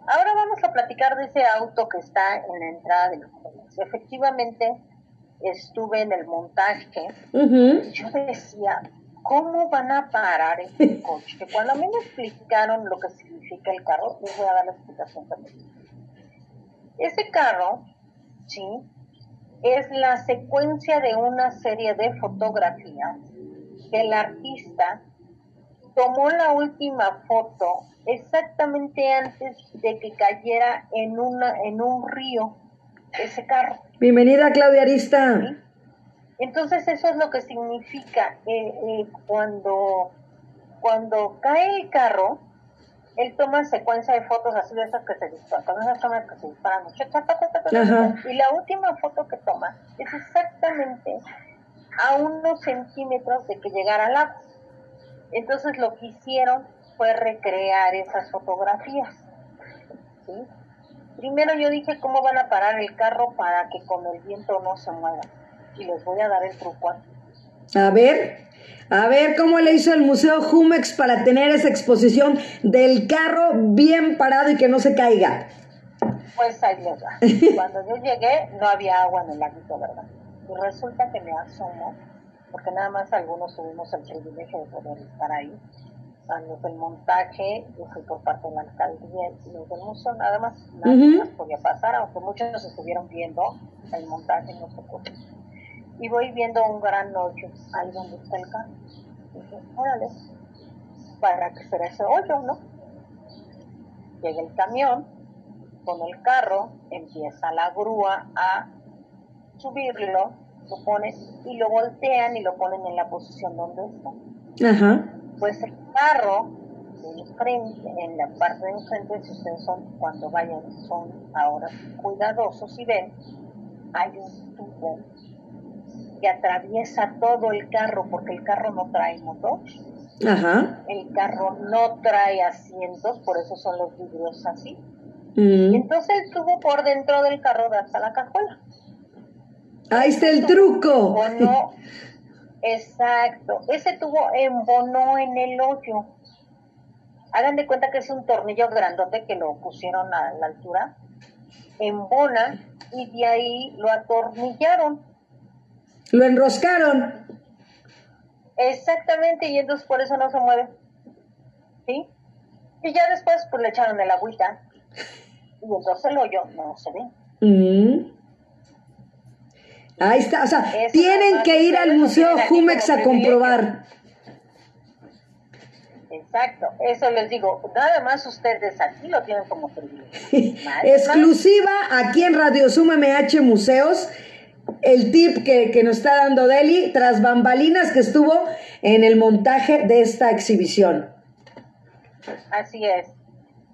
Ahora vamos a platicar de ese auto que está en la entrada del Jumex. Efectivamente, estuve en el montaje. Yo decía, ¿cómo van a parar este coche? Cuando a mí me explicaron lo que significa el carro, les voy a dar la explicación también. Ese carro, ¿sí? Es la secuencia de una serie de fotografías que el artista tomó la última foto exactamente antes de que cayera en, una, en un río ese carro. Bienvenida Claudia Arista. Entonces eso es lo que significa eh, eh, cuando, cuando cae el carro, él toma secuencia de fotos así de esas que se disparan, con esas tomas que se disparan, y la última foto que toma es exactamente a unos centímetros de que llegara al agua. Entonces lo que hicieron fue recrear esas fotografías. Primero yo dije cómo van a parar el carro para que con el viento no se mueva. Y les voy a dar el truco. A ver, a ver cómo le hizo el Museo Jumex para tener esa exposición del carro bien parado y que no se caiga. Pues ahí les va. Cuando yo llegué no había agua en el laguito, ¿verdad? Y resulta que me asomo, porque nada más algunos tuvimos el privilegio de poder estar ahí los del montaje, yo fui por parte de la alcaldía y los del museo, nada más, nada más podía pasar, aunque muchos estuvieron viendo el montaje, no cómo. Y voy viendo un gran hoyo ahí donde está el carro. Y dije, órale, ¿para que será ese hoyo, no? Llega el camión con el carro, empieza la grúa a subirlo, lo ponen y lo voltean y lo ponen en la posición donde está. Ajá pues el carro frente, en la parte de enfrente, si ustedes son, cuando vayan, son ahora cuidadosos y ven, hay un tubo que atraviesa todo el carro, porque el carro no trae motor. Ajá. El carro no trae asientos, por eso son los vidrios así. Mm. entonces el tubo por dentro del carro da hasta la cajuela. Ahí está el truco. No, Exacto. Ese tubo embonó en el hoyo. Hagan de cuenta que es un tornillo grandote que lo pusieron a la altura. Embona y de ahí lo atornillaron. Lo enroscaron. Exactamente, y entonces por eso no se mueve. ¿Sí? Y ya después pues le echaron el agüita. Y entonces el hoyo no se ve. Mm. Ahí está, o sea, tienen que ir al Museo Jumex a comprobar. Exacto, eso les digo, nada más ustedes aquí lo tienen como privilegio. Exclusiva aquí en Radio Suma MH Museos, el tip que, que, nos está dando Deli tras bambalinas que estuvo en el montaje de esta exhibición. Así es.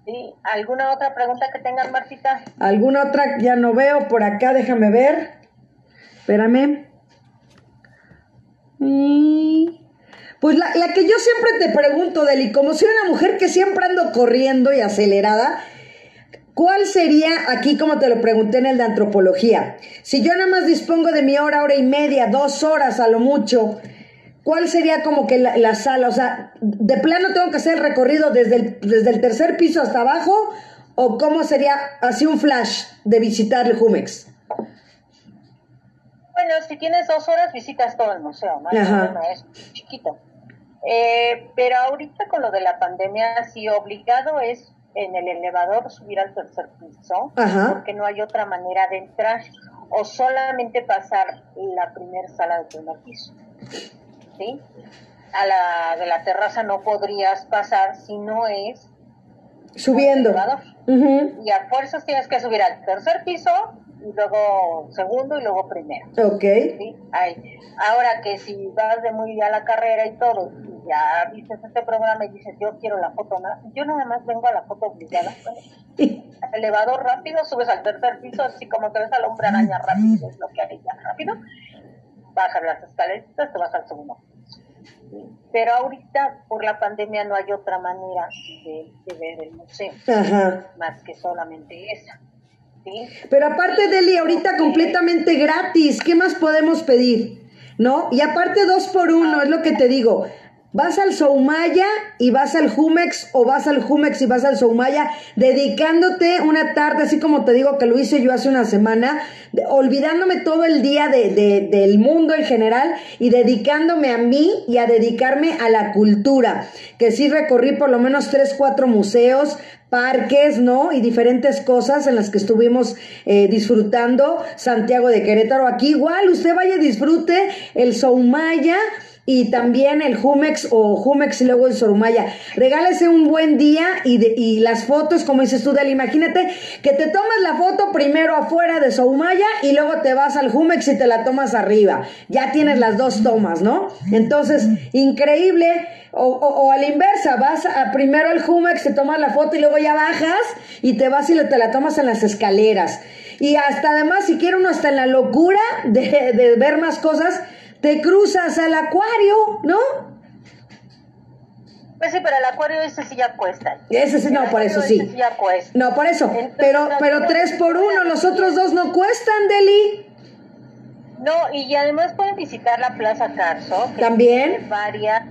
¿Sí? ¿Alguna otra pregunta que tengan, Martita? ¿Alguna otra? Ya no veo por acá, déjame ver. Espérame. Pues la, la, que yo siempre te pregunto, Deli, como soy una mujer que siempre ando corriendo y acelerada, ¿cuál sería, aquí como te lo pregunté en el de antropología, si yo nada más dispongo de mi hora, hora y media, dos horas a lo mucho, ¿cuál sería como que la, la sala? O sea, ¿de plano tengo que hacer el recorrido desde el, desde el tercer piso hasta abajo? ¿O cómo sería así un flash de visitar el Jumex? Bueno, si tienes dos horas visitas todo el museo, ¿no? Es chiquito. Eh, pero ahorita con lo de la pandemia, sí obligado es en el elevador subir al tercer piso, porque no hay otra manera de entrar, o solamente pasar la primera sala del primer piso. ¿Sí? A la de la terraza no podrías pasar si no es subiendo. Y a fuerzas tienes que subir al tercer piso y luego segundo y luego primero. Ok. ¿sí? Ahora que si vas de muy a la carrera y todo, y ya viste este programa y dices, yo quiero la foto, yo nada más vengo a la foto obligada. elevador rápido, subes al tercer piso, así como te ves al hombre araña rápido, es lo que hay ya rápido. Bajas las escaleras, te vas al segundo. Pero ahorita, por la pandemia, no hay otra manera de, ver el museo, más que solamente esa. Pero aparte, Deli, ahorita completamente gratis, ¿qué más podemos pedir? ¿No? Y aparte dos por uno, es lo que te digo. Vas al Soumaya y vas al Jumex o vas al Jumex y vas al Soumaya dedicándote una tarde, así como te digo que lo hice yo hace una semana, olvidándome todo el día de, del mundo en general y dedicándome a mí y a dedicarme a la cultura, que sí recorrí por lo menos tres, cuatro museos, parques, ¿no? Y diferentes cosas en las que estuvimos eh, disfrutando Santiago de Querétaro. Aquí igual, usted vaya disfrute el Soumaya y también el Jumex o Jumex y luego el Sorumaya. Regálese un buen día y, de, y las fotos, como dices tú, Del, imagínate que te tomas la foto primero afuera de Sorumaya y luego te vas al Jumex y te la tomas arriba. Ya tienes las dos tomas, ¿no? Entonces, increíble. O, o, o a la inversa, vas a, primero al Jumex, te tomas la foto y luego ya bajas y te vas y te la tomas en las escaleras. Y hasta además, si quiere uno hasta en la locura de, de ver más cosas, te cruzas al acuario, ¿no? Pues sí, pero el acuario ese sí ya cuesta. Ese sí, no, por eso sí. Ya cuesta. No, por eso. Entonces, pero, pero tres por uno, los otros dos no cuestan, Deli. No, y además pueden visitar la Plaza Carso, que También. tiene varias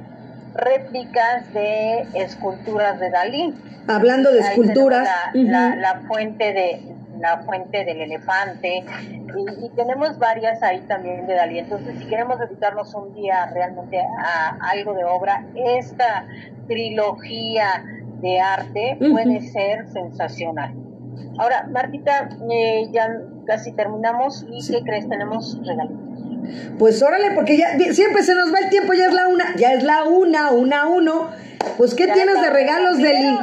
réplicas de esculturas de Dalí. Hablando de Ahí esculturas. La, la- ujú. la fuente de la fuente del elefante y, y tenemos varias ahí también de Dalí. Entonces, si queremos dedicarnos un día realmente a algo de obra, esta trilogía de arte puede ser sensacional. Ahora, Martita, eh, ya casi terminamos y ¿qué crees? Tenemos regalitos. Pues órale, porque ya siempre se nos va el tiempo, ya es la una, ya es la una, una, uno. Pues, ¿qué Ya tienes de regalos, Deli?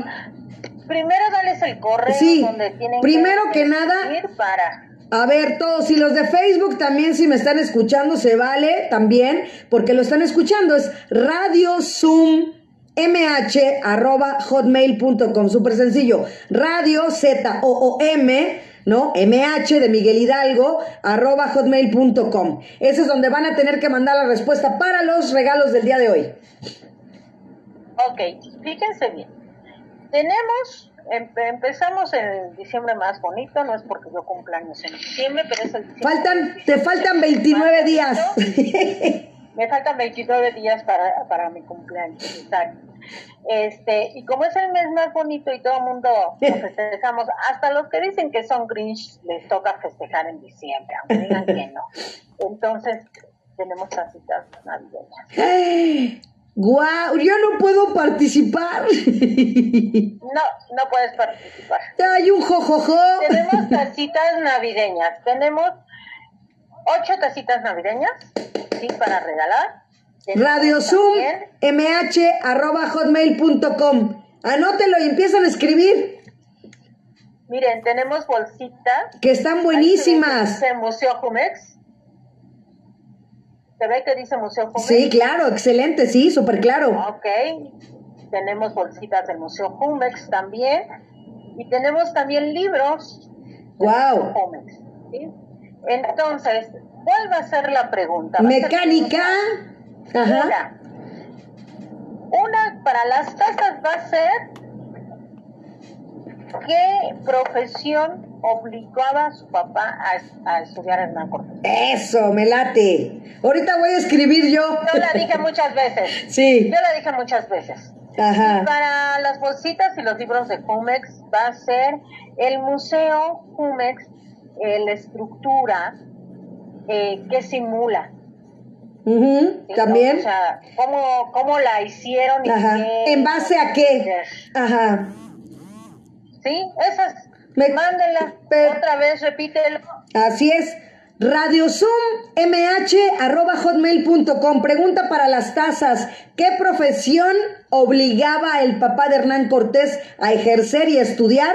Primero- dales el correo Sí, donde tienen primero que nada- para A ver, todos, y los de Facebook también, si me están escuchando, se vale también, porque lo están escuchando. Es radio zoom mh arroba hotmail.com, súper sencillo. Radio Z O O M, ¿no? MH de Miguel Hidalgo, arroba hotmail.com. Ese es donde van a tener que mandar la respuesta para los regalos del día de hoy. Ok, fíjense bien. Tenemos, em- empezamos el diciembre más bonito, no es porque yo cumpla años en diciembre, pero es el diciembre Faltan, te faltan 29 días. Me faltan 29 días para, para mi cumpleaños, exacto. Este, y como es el mes más bonito y todo el mundo lo festejamos, hasta los que dicen que son Grinch les toca festejar en diciembre, aunque digan que no. Entonces, tenemos tacitas navideñas. Guau, yo no puedo participar. No, no puedes participar. Hay un jojojo. Tenemos tacitas navideñas. Tenemos ocho tacitas navideñas, sí, para regalar. Tenemos Radio Zoom, mh, arroba hotmail.com. Anótelo y empiezan a escribir, Miren, tenemos bolsitas. que están buenísimas. Museo Jumex. ¿Se ve que dice Museo Jumex? Sí, claro, excelente, sí, súper claro. Ok. Tenemos bolsitas del Museo Jumex también. Y tenemos también libros Wow. Jumex. ¿sí? Entonces, ¿cuál va a ser la pregunta? Va a ser Mecánica. Ajá. Una. Una para las tazas va a ser ¿qué profesión obligaba a su papá a, a estudiar Hernán Cortés? Eso, me late. Ahorita voy a escribir yo. Yo la dije muchas veces. Sí, Yo la dije muchas veces. ajá. Para las bolsitas y los libros de Jumex va a ser el Museo Jumex, eh, la estructura eh, que simula. ¿sí? También. O sea, cómo, cómo la hicieron y Ajá. qué- ¿En base a qué? Ajá. Sí, esas. Mándenla. Otra vez, repítelo. Así es. Radio Zoom MH arroba hotmail.com. Pregunta para las tazas. ¿Qué profesión obligaba el papá de Hernán Cortés a ejercer y a estudiar?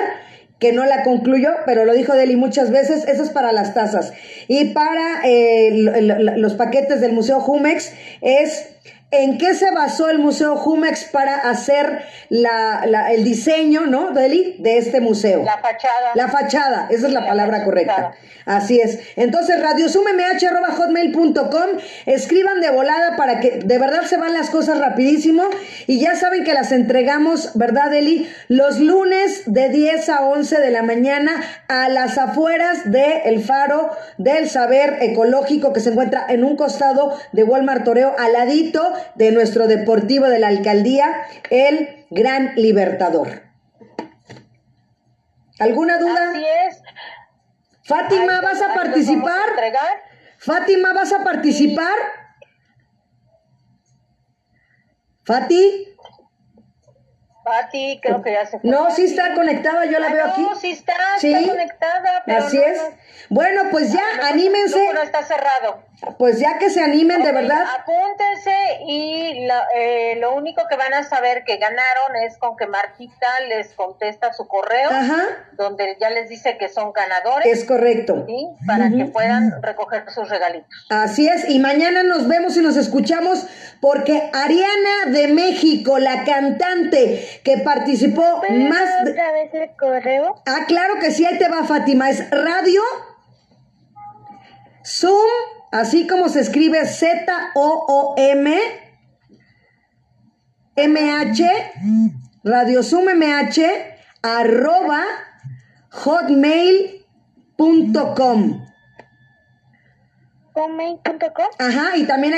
Que no la concluyó, pero lo dijo Deli muchas veces. Eso es para las tazas. Y para eh, lo- lo- los paquetes del Museo Jumex es ¿En qué se basó el Museo Jumex para hacer la, la- el diseño, ¿no, Deli? De este museo. La fachada. La fachada, esa es la La palabra fachada. correcta. Así es. Entonces, radiosumemh.hotmail.com, escriban de volada para que de verdad se van las cosas rapidísimo. Y ya saben que las entregamos, ¿verdad, Eli? Los lunes de 10 a 11 de la mañana a las afueras del el Faro del Saber Ecológico que se encuentra en un costado de Walmart Toreo, al ladito de nuestro deportivo de la alcaldía, el Gran Libertador. ¿Alguna duda? Así es. Fátima, ¿vas a participar? Fátima, ¿vas a participar? Fati, Pati, creo que ya se fue. No, sí está conectada, yo la Ah, veo no, aquí. sí está, Sí. está conectada, pero Así no, es. no. Bueno, pues ya, No, anímense, no, no está cerrado. Pues ya que se animen de verdad. Apúntense y eh, lo único que van a saber que ganaron es con que Martita les contesta su correo, Ajá, donde ya les dice que son ganadores, es correcto. ¿sí? Para que puedan recoger sus regalitos. Así es, y mañana nos vemos y nos escuchamos porque Ariana de México, la cantante que participó ¿Puedes más... de- otra vez el correo? Ah, claro que sí, ahí te va Fátima, es radio, Zoom, así como se escribe Z-O-O-M, M-H, Radio Zoom MH, arroba hotmail.com. Hotmail.com. Ajá, y también